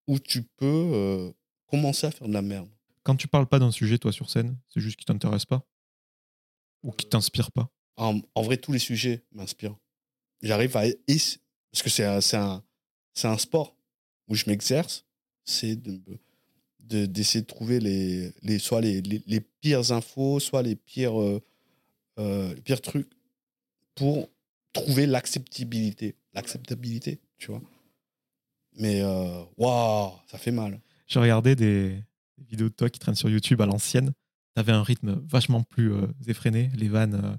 où tu peux commencer à faire de la merde. Quand tu parles pas d'un sujet, toi, sur scène, c'est juste qui t'intéresse pas Ou qui t'inspire pas? En, en vrai, tous les sujets m'inspirent. J'arrive à. Parce que c'est un, c'est un, un sport où je m'exerce, c'est de, de- d'essayer de trouver les, les, soit les, les, les pires infos, soit les pires, euh, euh, les pires trucs pour trouver l'acceptabilité. L'acceptabilité, tu vois. Mais euh, waouh, ça fait mal. J'ai regardé des, des vidéos de toi qui traînent sur YouTube à l'ancienne. Tu avais un rythme vachement plus euh, effréné. Les vannes,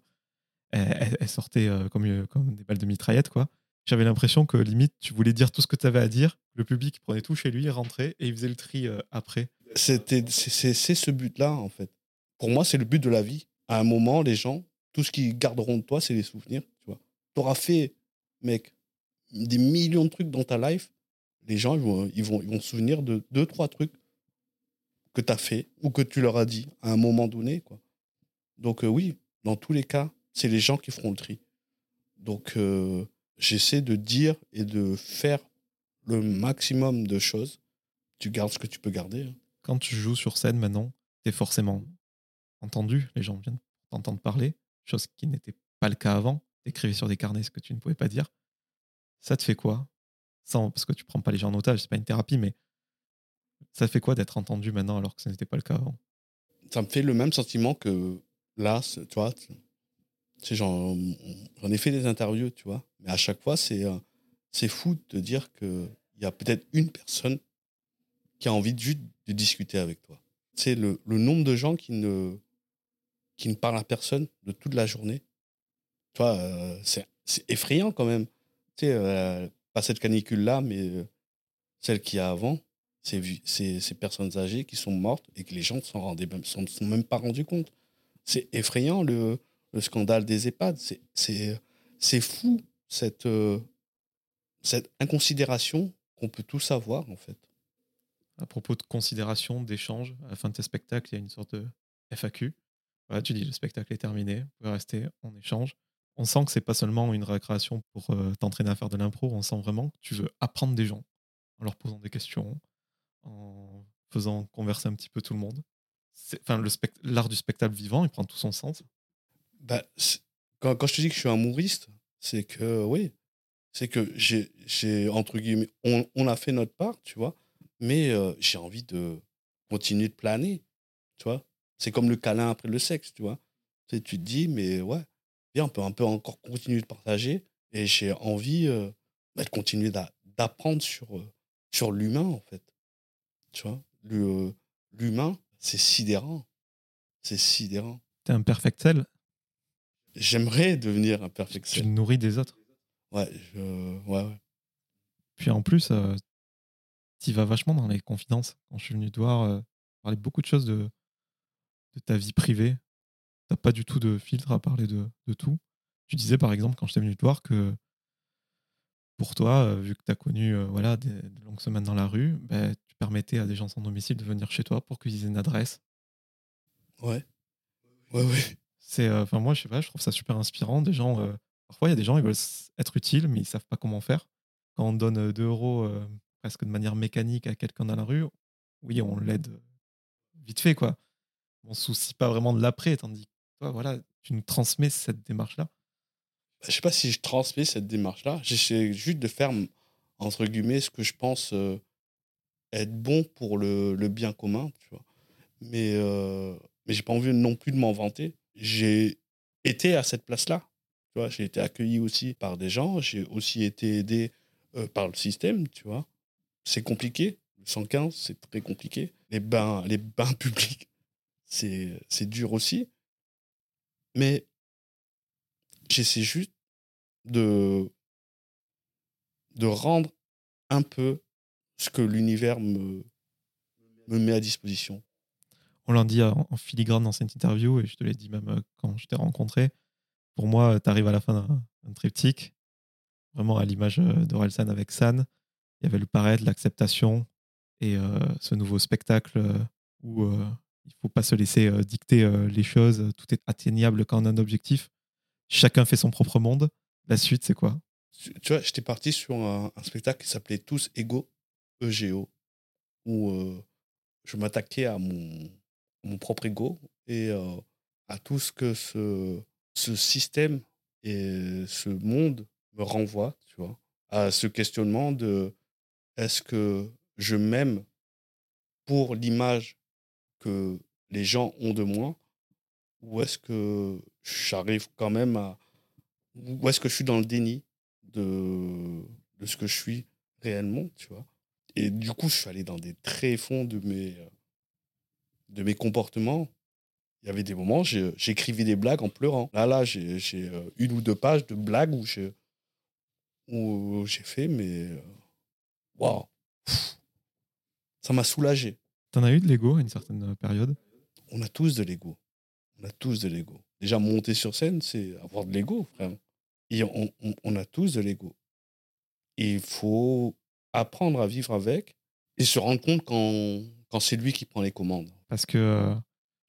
euh, elles, sortaient euh, comme, comme des balles de mitraillette, quoi. J'avais l'impression que limite, tu voulais dire tout ce que tu avais à dire. Le public prenait tout chez lui, rentrait et il faisait le tri après. C'était, c'est, c'est- ce but-là, en fait. Pour moi, c'est le but de la vie. À un moment, les gens, tout ce qu'ils garderont de toi, c'est les souvenirs. Tu vois. auras fait, mec, des millions de trucs dans ta life. Les gens, vont, ils vont, ils vont se souvenir de deux, trois trucs que tu as fait ou que tu leur as dit à un moment donné. Quoi. Donc, euh, oui, dans tous les cas, c'est les gens qui feront le tri. Donc, euh, j'essaie de dire et de faire le maximum de choses. Tu gardes ce que tu peux garder. hein. Quand tu joues sur scène maintenant, tu es forcément entendu. Les gens viennent t'entendre parler, chose qui n'était pas le cas avant. Tu écrivais sur des carnets ce que tu ne pouvais pas dire. Ça te fait quoi? Sans, Parce que tu prends pas les gens en otage, c'est pas une thérapie, mais ça fait quoi d'être entendu maintenant alors que ce n'était pas le cas avant? Ça me fait le même sentiment que là, tu vois. J'en ai fait des interviews, tu vois. Mais à chaque fois, c'est euh, c'est fou de dire qu'il y a peut-être une personne qui a envie juste de discuter avec toi. C'est le, le nombre de gens qui ne, qui ne parlent à personne de toute la journée. Tu vois, euh, c'est effrayant quand même. Tu sais, euh, pas cette canicule-là, mais celle qu'il y a avant ces, ces, personnes âgées qui sont mortes et que les gens ne s'en sont même pas rendus compte. C'est effrayant le, le scandale des EHPAD. C'est- fou cette, euh, cette inconsidération qu'on peut tous avoir en fait. À propos de considération, d'échange, à la fin de tes spectacles, il y a une sorte de FAQ. Voilà, tu dis le spectacle est terminé, vous pouvez rester en échange. On sent que c'est pas seulement une récréation pour euh, t'entraîner à faire de l'impro, on sent vraiment que tu veux apprendre des gens en leur posant des questions, en faisant converser un petit peu tout le monde. Enfin, l'art du spectacle vivant, il prend tout son sens. Bah, quand, je te dis que je suis humoriste, c'est que oui, c'est que j'ai, entre guillemets, on, on a fait notre part, tu vois, mais euh, j'ai envie de continuer de planer, tu vois. C'est comme le câlin après le sexe, tu vois. Tu, te dis, mais ouais, bien, on peut un peu encore continuer de partager, et j'ai envie euh, bah, de continuer d'a- d'apprendre sur, euh, sur l'humain, en fait. Tu vois, Le- l'humain, c'est sidérant. C'est sidérant. T'es un perfect cell, J'aimerais devenir un tu perfectionniste. te nourris des autres. Ouais, je... ouais, ouais. Puis en plus, euh, tu vas vachement dans les confidences. Quand je suis venu te voir, euh, parler beaucoup de choses de, de ta vie privée. T'as pas du tout de filtre à parler de, de tout. Tu disais par exemple, quand j'étais venu te voir, que pour toi, euh, vu que tu as connu euh, voilà, des, des longues semaines dans la rue, ben, tu permettais à des gens sans domicile de venir chez toi pour qu'ils aient une adresse. Ouais. Ouais, ouais. C'est, euh, enfin moi, je sais pas, je trouve ça super inspirant. Des gens, euh, parfois, il y a des gens, ils veulent être utiles, mais ils savent pas comment faire. Quand on donne 2 euros euh, presque de manière mécanique à quelqu'un dans la rue, oui, on l'aide vite fait, quoi. On se soucie pas vraiment de l'après, tandis que toi, voilà, tu nous transmets cette démarche-là. Bah, Je sais pas si je transmets cette démarche-là. J'essaie juste de faire, entre guillemets, ce que je pense être bon pour le, bien commun, tu vois. Mais, euh, mais j'ai pas envie non plus de m'en vanter. J'ai été à cette place-là. Tu vois, j'ai été accueilli aussi par des gens. J'ai aussi été aidé euh, par le système, tu vois. C'est compliqué. Le 115, c'est très compliqué. Les bains, les bains <laughs> publics, c'est c'est dur aussi. Mais j'essaie juste de, de rendre un peu ce que l'univers me, me met à disposition. On l'a dit en filigrane dans cette interview, et je te l'ai dit même euh, quand je t'ai rencontré. Pour moi, tu arrives à la fin d'un triptyque, vraiment à l'image euh, d'Orelsan avec San. Il y avait le paraître, l'acceptation, et euh, ce nouveau spectacle euh, où euh, il faut pas se laisser euh, dicter euh, les choses, tout est atteignable quand on a un objectif. Chacun fait son propre monde. La suite, c'est quoi? Tu tu vois, j'étais parti sur un, un spectacle qui s'appelait Tous égaux, EGO, où euh, je m'attaquais à mon, mon propre ego et euh, à tout ce que ce, ce système et ce monde me renvoie, tu vois, à ce questionnement de est-ce que je m'aime pour l'image que les gens ont de moi ou est-ce que j'arrive quand même à Ou est-ce que je suis dans le déni de, de ce que je suis réellement, tu vois? Et du coup, je suis allé dans des tréfonds de mes, de mes comportements. Il y avait des moments, j'écrivais des blagues en pleurant. Là, là, j'ai euh, une ou deux pages de blagues où j'ai où fait, mais euh, waouh, ça m'a soulagé. T'en as eu de l'ego à une certaine période? On a tous de l'ego. On a tous de l'ego. Déjà, monter sur scène, c'est avoir de l'ego, frère. Et on, on- on a tous de l'ego. Et il faut apprendre à vivre avec et se rendre compte quand, quand c'est lui qui prend les commandes. Parce que euh,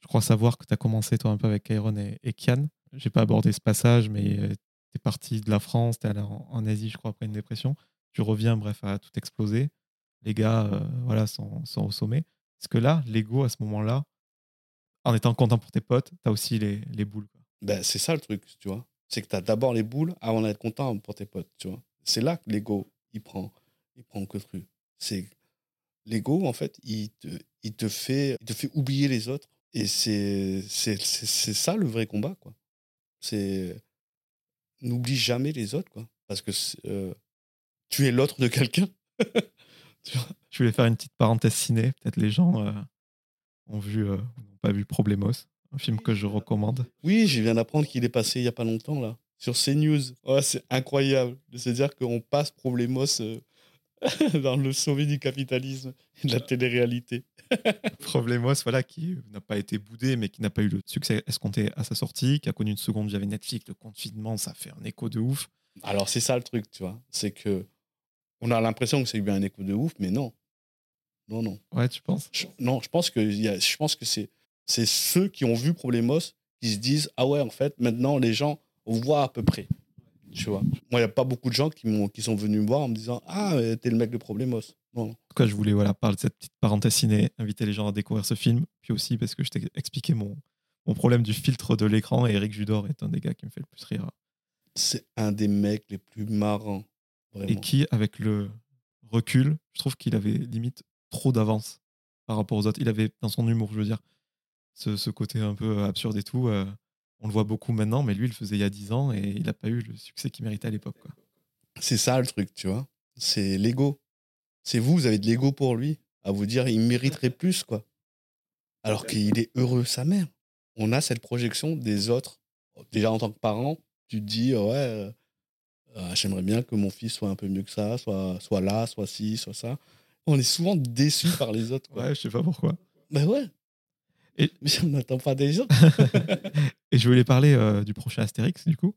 je crois savoir que tu as commencé toi un peu avec Kairon et, et Kian. J'ai pas abordé ce passage, mais tu es parti de la France, tu es allé en, en Asie, je crois, après une dépression. Tu reviens, bref, à tout exploser. Les gars euh, voilà, sont, sont au sommet. Est-ce que là, l'ego, à ce moment-là, en étant content pour tes potes, tu as aussi les, les boules quoi. Ben, c'est ça le truc, tu vois. C'est que tu as d'abord les boules avant d'être content pour tes potes, tu vois. C'est là que l'ego, il prend, il prend que truc. C'est l'ego, en fait, il te, il, te fait, il te fait oublier les autres. Et c'est ça le vrai combat, quoi. C'est n'oublie jamais les autres, quoi. Parce que euh, tu es l'autre de quelqu'un. <laughs> Je voulais faire une petite parenthèse ciné. Peut-être les gens euh, ont vu euh, n'ont pas vu Problemos, un film que je recommande. Oui, je viens d'apprendre qu'il est passé il y a pas longtemps, là, sur CNews. Ouais, c'est incroyable de se dire qu'on passe Problemos <laughs> dans le sommet du capitalisme et de la télé-réalité. Problemos, voilà, qui n'a pas été boudé, mais qui n'a pas eu le succès escompté à sa sortie, qui a connu une seconde vie avec Netflix, le confinement, ça fait un écho de ouf. Alors, c'est ça le truc, tu vois. C'est que on a l'impression que c'est eu un écho de ouf, mais non. Non, non. Ouais, tu penses? Je, non, je pense que, il y a- je pense que c'est, c'est ceux qui ont vu Problemos qui se disent Ah ouais, en fait, maintenant, les gens voient à peu près. Tu vois. Moi, il n'y a pas beaucoup de gens qui, m'ont, qui sont venus me voir en me disant Ah, euh, t'es le mec de Problemos. Non. En tout cas, je voulais voilà, parler de cette petite parenthèse ciné, inviter les gens à découvrir ce film, puis aussi parce que je t'ai expliqué mon, mon problème du filtre de l'écran, et Eric Judor est un des gars qui me fait le plus rire. C'est un des mecs les plus marrants. Vraiment. Et qui, avec le recul, je trouve qu'il avait limite trop d'avance par rapport aux autres. Il avait, dans son humour, je veux dire, ce, ce côté un peu absurde et tout. euh, on le voit beaucoup maintenant, mais lui, il le faisait il y a 10 ans et il n'a pas eu le succès qu'il méritait à l'époque. C'est ça le truc, tu vois. C'est l'ego. C'est vous, vous avez de l'ego pour lui, à vous dire il mériterait plus, quoi. Alors qu'il est heureux, sa mère. On a cette projection des autres. Déjà en tant que parent, tu te dis ouais, euh, euh, j'aimerais bien que mon fils soit un peu mieux que ça, soit, soit là, soit ci, soit ça. On est souvent déçus par les autres. Quoi. Ouais, je sais pas pourquoi. Ben ouais. Et- <laughs> Mais on n'attend pas des autres. <laughs> Et je voulais parler euh, du prochain Astérix, du coup,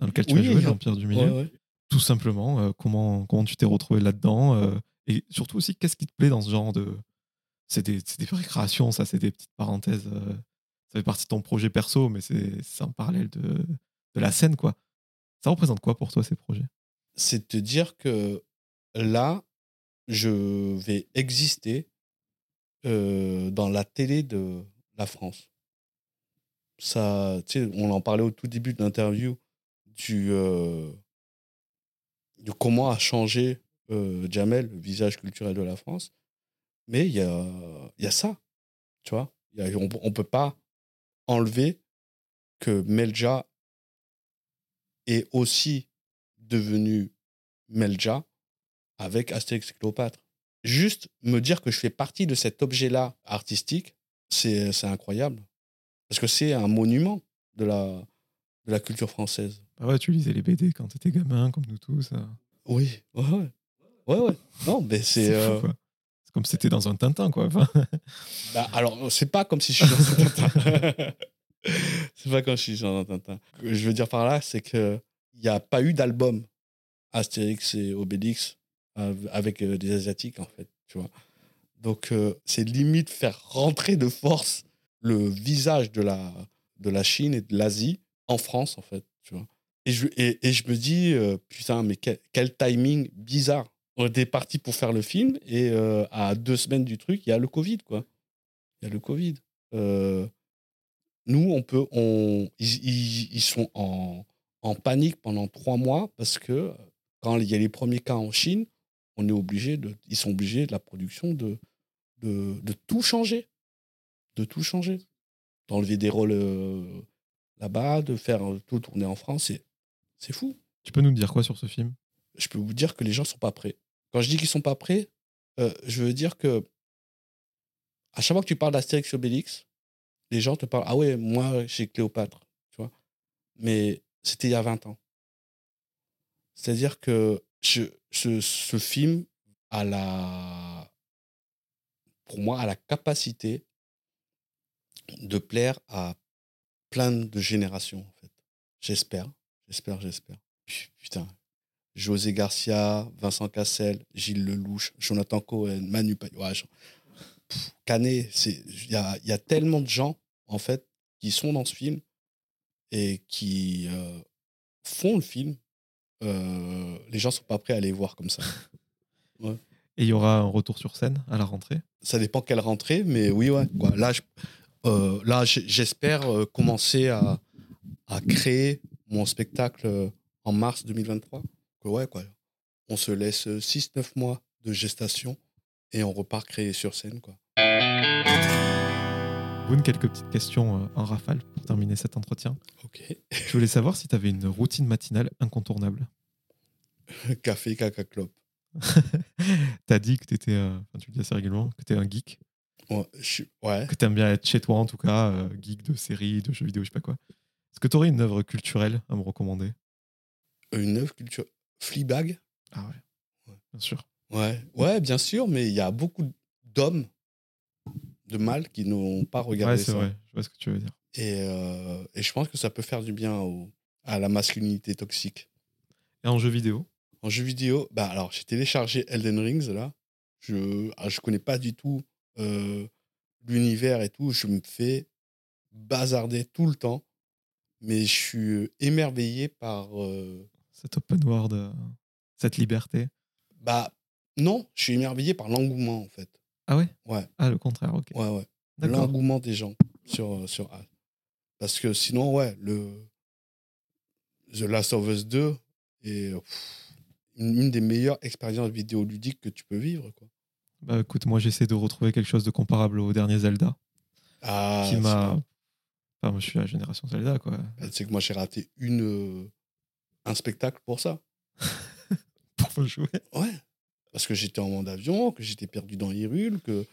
dans lequel tu Oui, as joué, l'Empire du Milieu. Ouais, ouais. Tout simplement, euh, comment, comment tu t'es retrouvé là-dedans euh, Et surtout aussi, qu'est-ce qui te plaît dans ce genre de. C'est des, des récréations, ça, c'est des petites parenthèses. ça fait partie de ton projet perso, mais c'est en parallèle de, de la scène, quoi. Ça représente quoi pour toi, ces projets? C'est te dire que là, je vais exister euh, dans la télé de la France. Ça, on en parlait au tout début de l'interview du euh, de comment a changé euh, Jamel, le visage culturel de la France. Mais il y a, y a ça, tu vois. On ne peut pas enlever que Melja est aussi devenu Melja avec Astérix Cléopâtre. Juste me dire que je fais partie de cet objet-là artistique, c'est c'est incroyable. Parce que c'est un monument de la, de la culture française. Bah ouais, tu lisais les BD quand t'étais gamin, comme nous tous. euh, Oui, ouais, ouais. Ouais, ouais. Non, mais c'est. Euh. C'est comme si t'étais dans un Tintin, quoi. Enfin, <laughs> bah, alors, c'est pas comme si je suis dans un Tintin. <laughs> c'est pas comme si je suis dans un Tintin. Ce que je veux dire par là, c'est qu'il n'y a pas eu d'album Astérix et Obélix av- avec euh, des Asiatiques, en fait. Tu vois. Donc, euh, c'est limite faire rentrer de force le visage de la, de la Chine et de l'Asie en France, en fait. Tu vois. Et, je, et, je me dis, euh, putain, mais quel, timing bizarre. On était parti pour faire le film et euh, à deux semaines du truc, il y a le Covid, quoi. Il y a le Covid. Nous, on peut, on, ils- ils sont en, en panique pendant trois mois parce que quand il y a les premiers cas en Chine, on est obligé de, ils sont obligés de la production de, de, de tout changer, de tout changer, d'enlever des rôles euh, là-bas, de faire tout tourner en France. C'est, fou. Tu peux nous dire quoi sur ce film? Je peux vous dire que les gens sont pas prêts. Quand je dis qu'ils sont pas prêts, euh, je veux dire que à chaque fois que tu parles d'Astérix Obélix, les gens te parlent Ah ouais, moi, j'ai Cléopâtre. Tu vois Mais c'était il y a 20 ans. C'est-à-dire que je, ce, ce film a la. Pour moi, a la capacité de plaire à plein de générations, en fait. J'espère, j'espère, j'espère. Putain. José Garcia, Vincent Cassel, Gilles Lelouch, Jonathan Cohen, Manu Payet. Ouais, Canet, il y a, y a, tellement de gens, en fait, qui sont dans ce film et qui euh, font le film. Euh, les gens sont pas prêts à les voir comme ça. <laughs> Ouais. Et il y aura un retour sur scène à la rentrée? Ça dépend quelle rentrée, mais oui, ouais. Quoi. Là, je, euh, là, j'espère euh, commencer à, à, créer mon spectacle euh, en mars 2023. Que, ouais, quoi. On se laisse 6-9 mois de gestation et on repart créer sur scène. Quoi. Boone, quelques petites questions en rafale pour terminer cet entretien. Ok. Je voulais savoir si tu avais une routine matinale incontournable. <laughs> Café, caca, clope. <laughs> T'as dit que t'étais, euh, tu le dis assez régulièrement, que t'es un geek. Ouais, je, ouais. Que t'aimes bien être chez toi en tout cas, euh, geek de séries, de jeux vidéo, je sais pas quoi. Est-ce que t'aurais une œuvre culturelle à me recommander? Une œuvre culturelle Fleabag? Ah ouais. ouais. Bien sûr. Ouais, ouais, bien sûr, mais il y a beaucoup d'hommes de mal qui n'ont pas regardé ouais, c'est vrai, je vois ce que tu veux dire. Et, euh, et, je pense que ça peut faire du bien au, à la masculinité toxique. Et en jeu vidéo? En jeu vidéo, bah alors j'ai téléchargé Elden Rings là. Je ah, je connais pas du tout euh, l'univers et tout. Je me fais bazarder tout le temps, mais je suis émerveillé par euh... cet open world, cette liberté. Bah non, je suis émerveillé par l'engouement en fait. Ah ouais? Ouais. Ah, le contraire, ok. Ouais, ouais. L'engouement des gens sur, sur Parce que sinon, ouais, le The Last of Us 2 est pff, une, des meilleures expériences vidéoludiques que tu peux vivre. Quoi. Bah écoute, moi j'essaie de retrouver quelque chose de comparable au dernier Zelda. Ah, qui m'a. Enfin, moi je suis la génération Zelda, quoi. Tu sais que moi j'ai raté une, euh, un spectacle pour ça. <laughs> pour jouer Ouais parce que j'étais en mode avion, que j'étais perdu dans Hyrule, que.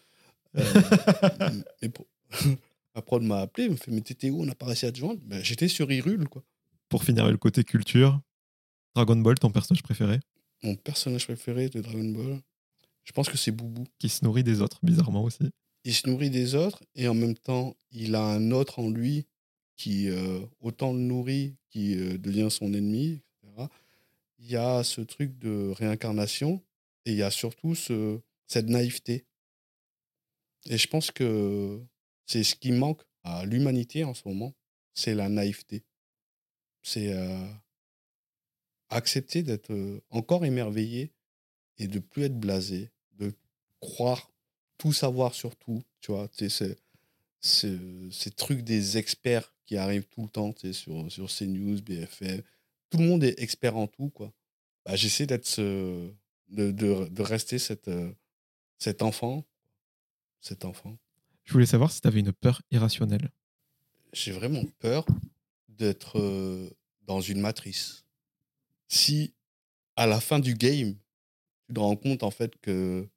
Euh, <laughs> et pour... <laughs> Ma prod m'a appelé, me fait Mais t'étais où? On n'a pas réussi à te joindre ben, J'étais sur Hyrule, quoi. Pour finir le côté culture, Dragon Ball, ton personnage préféré? Mon personnage préféré de Dragon Ball, je pense que c'est Boubou. Qui se nourrit des autres, bizarrement aussi. Il se nourrit des autres et en même temps, il a un autre en lui qui euh, autant le nourrit, qui euh, devient son ennemi, etc. Il y a ce truc de réincarnation et il y a surtout ce, cette naïveté. Et je pense que c'est ce qui manque à l'humanité en ce moment, c'est la naïveté. C'est euh, accepter d'être encore émerveillé et de plus être blasé, de croire tout savoir sur tout, tu vois, c'est ces trucs des experts qui arrivent tout le temps sur, sur CNews, BFM. Tout le monde est expert en tout, quoi. Bah, J'essaie d'être ce, de, de, de rester cette, euh, cet enfant. Cet enfant. Je voulais savoir si tu avais une peur irrationnelle. J'ai vraiment peur d'être euh, dans une matrice. Si à la fin du game, tu te rends compte en fait que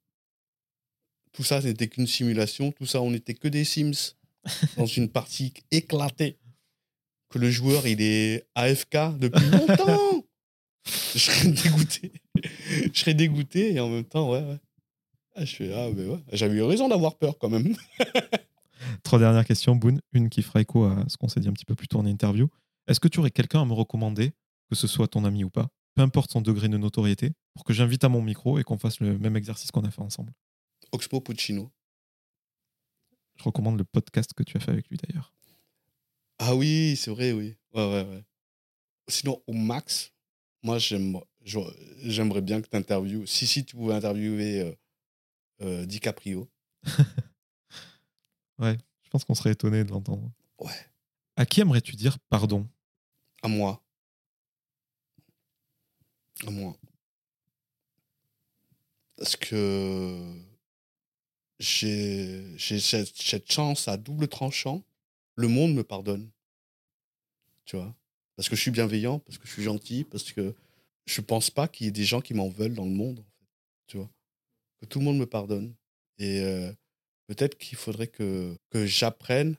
tout ça n'était qu'une simulation, tout ça on n'était que des Sims <laughs> dans une partie éclatée, que le joueur il est AFK depuis longtemps, je serais <laughs> dégoûté. je serais dégoûté et en même temps, ouais, ouais. Ah, je fais, ah, mais ouais, j'avais eu raison d'avoir peur quand même. <laughs> Trois dernières questions, Boone. Une qui fera écho à ce qu'on s'est dit un petit peu plus tôt en interview. Est-ce que tu aurais quelqu'un à me recommander, que ce soit ton ami ou pas, peu importe son degré de notoriété, pour que j'invite à mon micro et qu'on fasse le même exercice qu'on a fait ensemble Oxpo Puccino. Je recommande le podcast que tu as fait avec lui d'ailleurs. Ah oui, c'est vrai, oui. Ouais, ouais, ouais. Sinon, au max, moi, j'aimerais bien que tu interviewes. Si, si tu pouvais interviewer euh, euh, DiCaprio. <laughs> ouais, je pense qu'on serait étonné de l'entendre. Ouais. À qui aimerais-tu dire pardon? À moi. À moi. Parce que j'ai cette, chance à double tranchant. Le monde me pardonne. Tu vois? Parce que je suis bienveillant, parce que je suis gentil, parce que je pense pas qu'il y ait des gens qui m'en veulent dans le monde, tu vois? Que tout le monde me pardonne. Et euh, peut-être qu'il faudrait que j'apprenne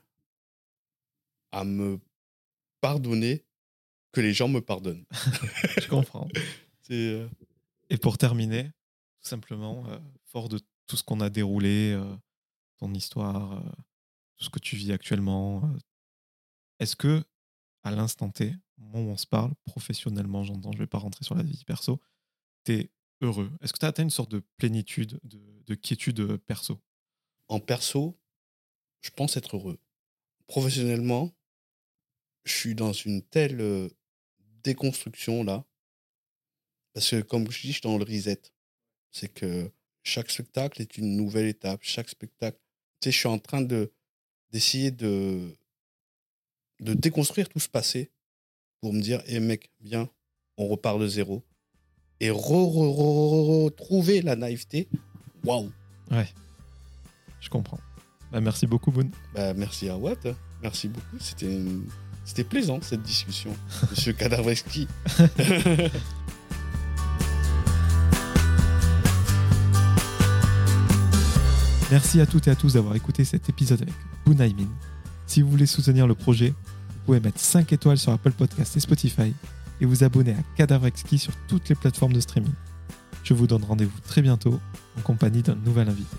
à me pardonner, que les gens me pardonnent. <laughs> Je comprends. <laughs> Euh, Et pour terminer, tout simplement, euh, fort de tout ce qu'on a déroulé, euh, ton histoire, tout ce que tu vis actuellement, est-ce que, à l'instant T, au moment où on se parle, professionnellement, j'entends, je vais pas rentrer sur la vie perso, tu es heureux? Est-ce que tu as atteint une sorte de plénitude, de, de quiétude perso? En perso, je pense être heureux. Professionnellement, je suis dans une telle déconstruction là. Parce que, comme je dis, je suis dans le reset. C'est que chaque spectacle est une nouvelle étape. Chaque spectacle. Tu sais, je suis en train de d'essayer de, de déconstruire tout ce passé pour me dire, hé mec, viens, on repart de zéro. Et re- re- re- retrouver la naïveté. Waouh! Ouais, je comprends. Bah, merci beaucoup, Boone. Bah, merci à Watt. Merci beaucoup. C'était une- C'était plaisant cette discussion, <laughs> Monsieur Cadavreski. <laughs> Merci à toutes et à tous d'avoir écouté cet épisode avec Bunaimin. Si vous voulez soutenir le projet, vous pouvez mettre 5 étoiles sur Apple Podcast et Spotify et vous abonner à Cadavre Exquis sur toutes les plateformes de streaming. Je vous donne rendez-vous très bientôt en compagnie d'un nouvel invité.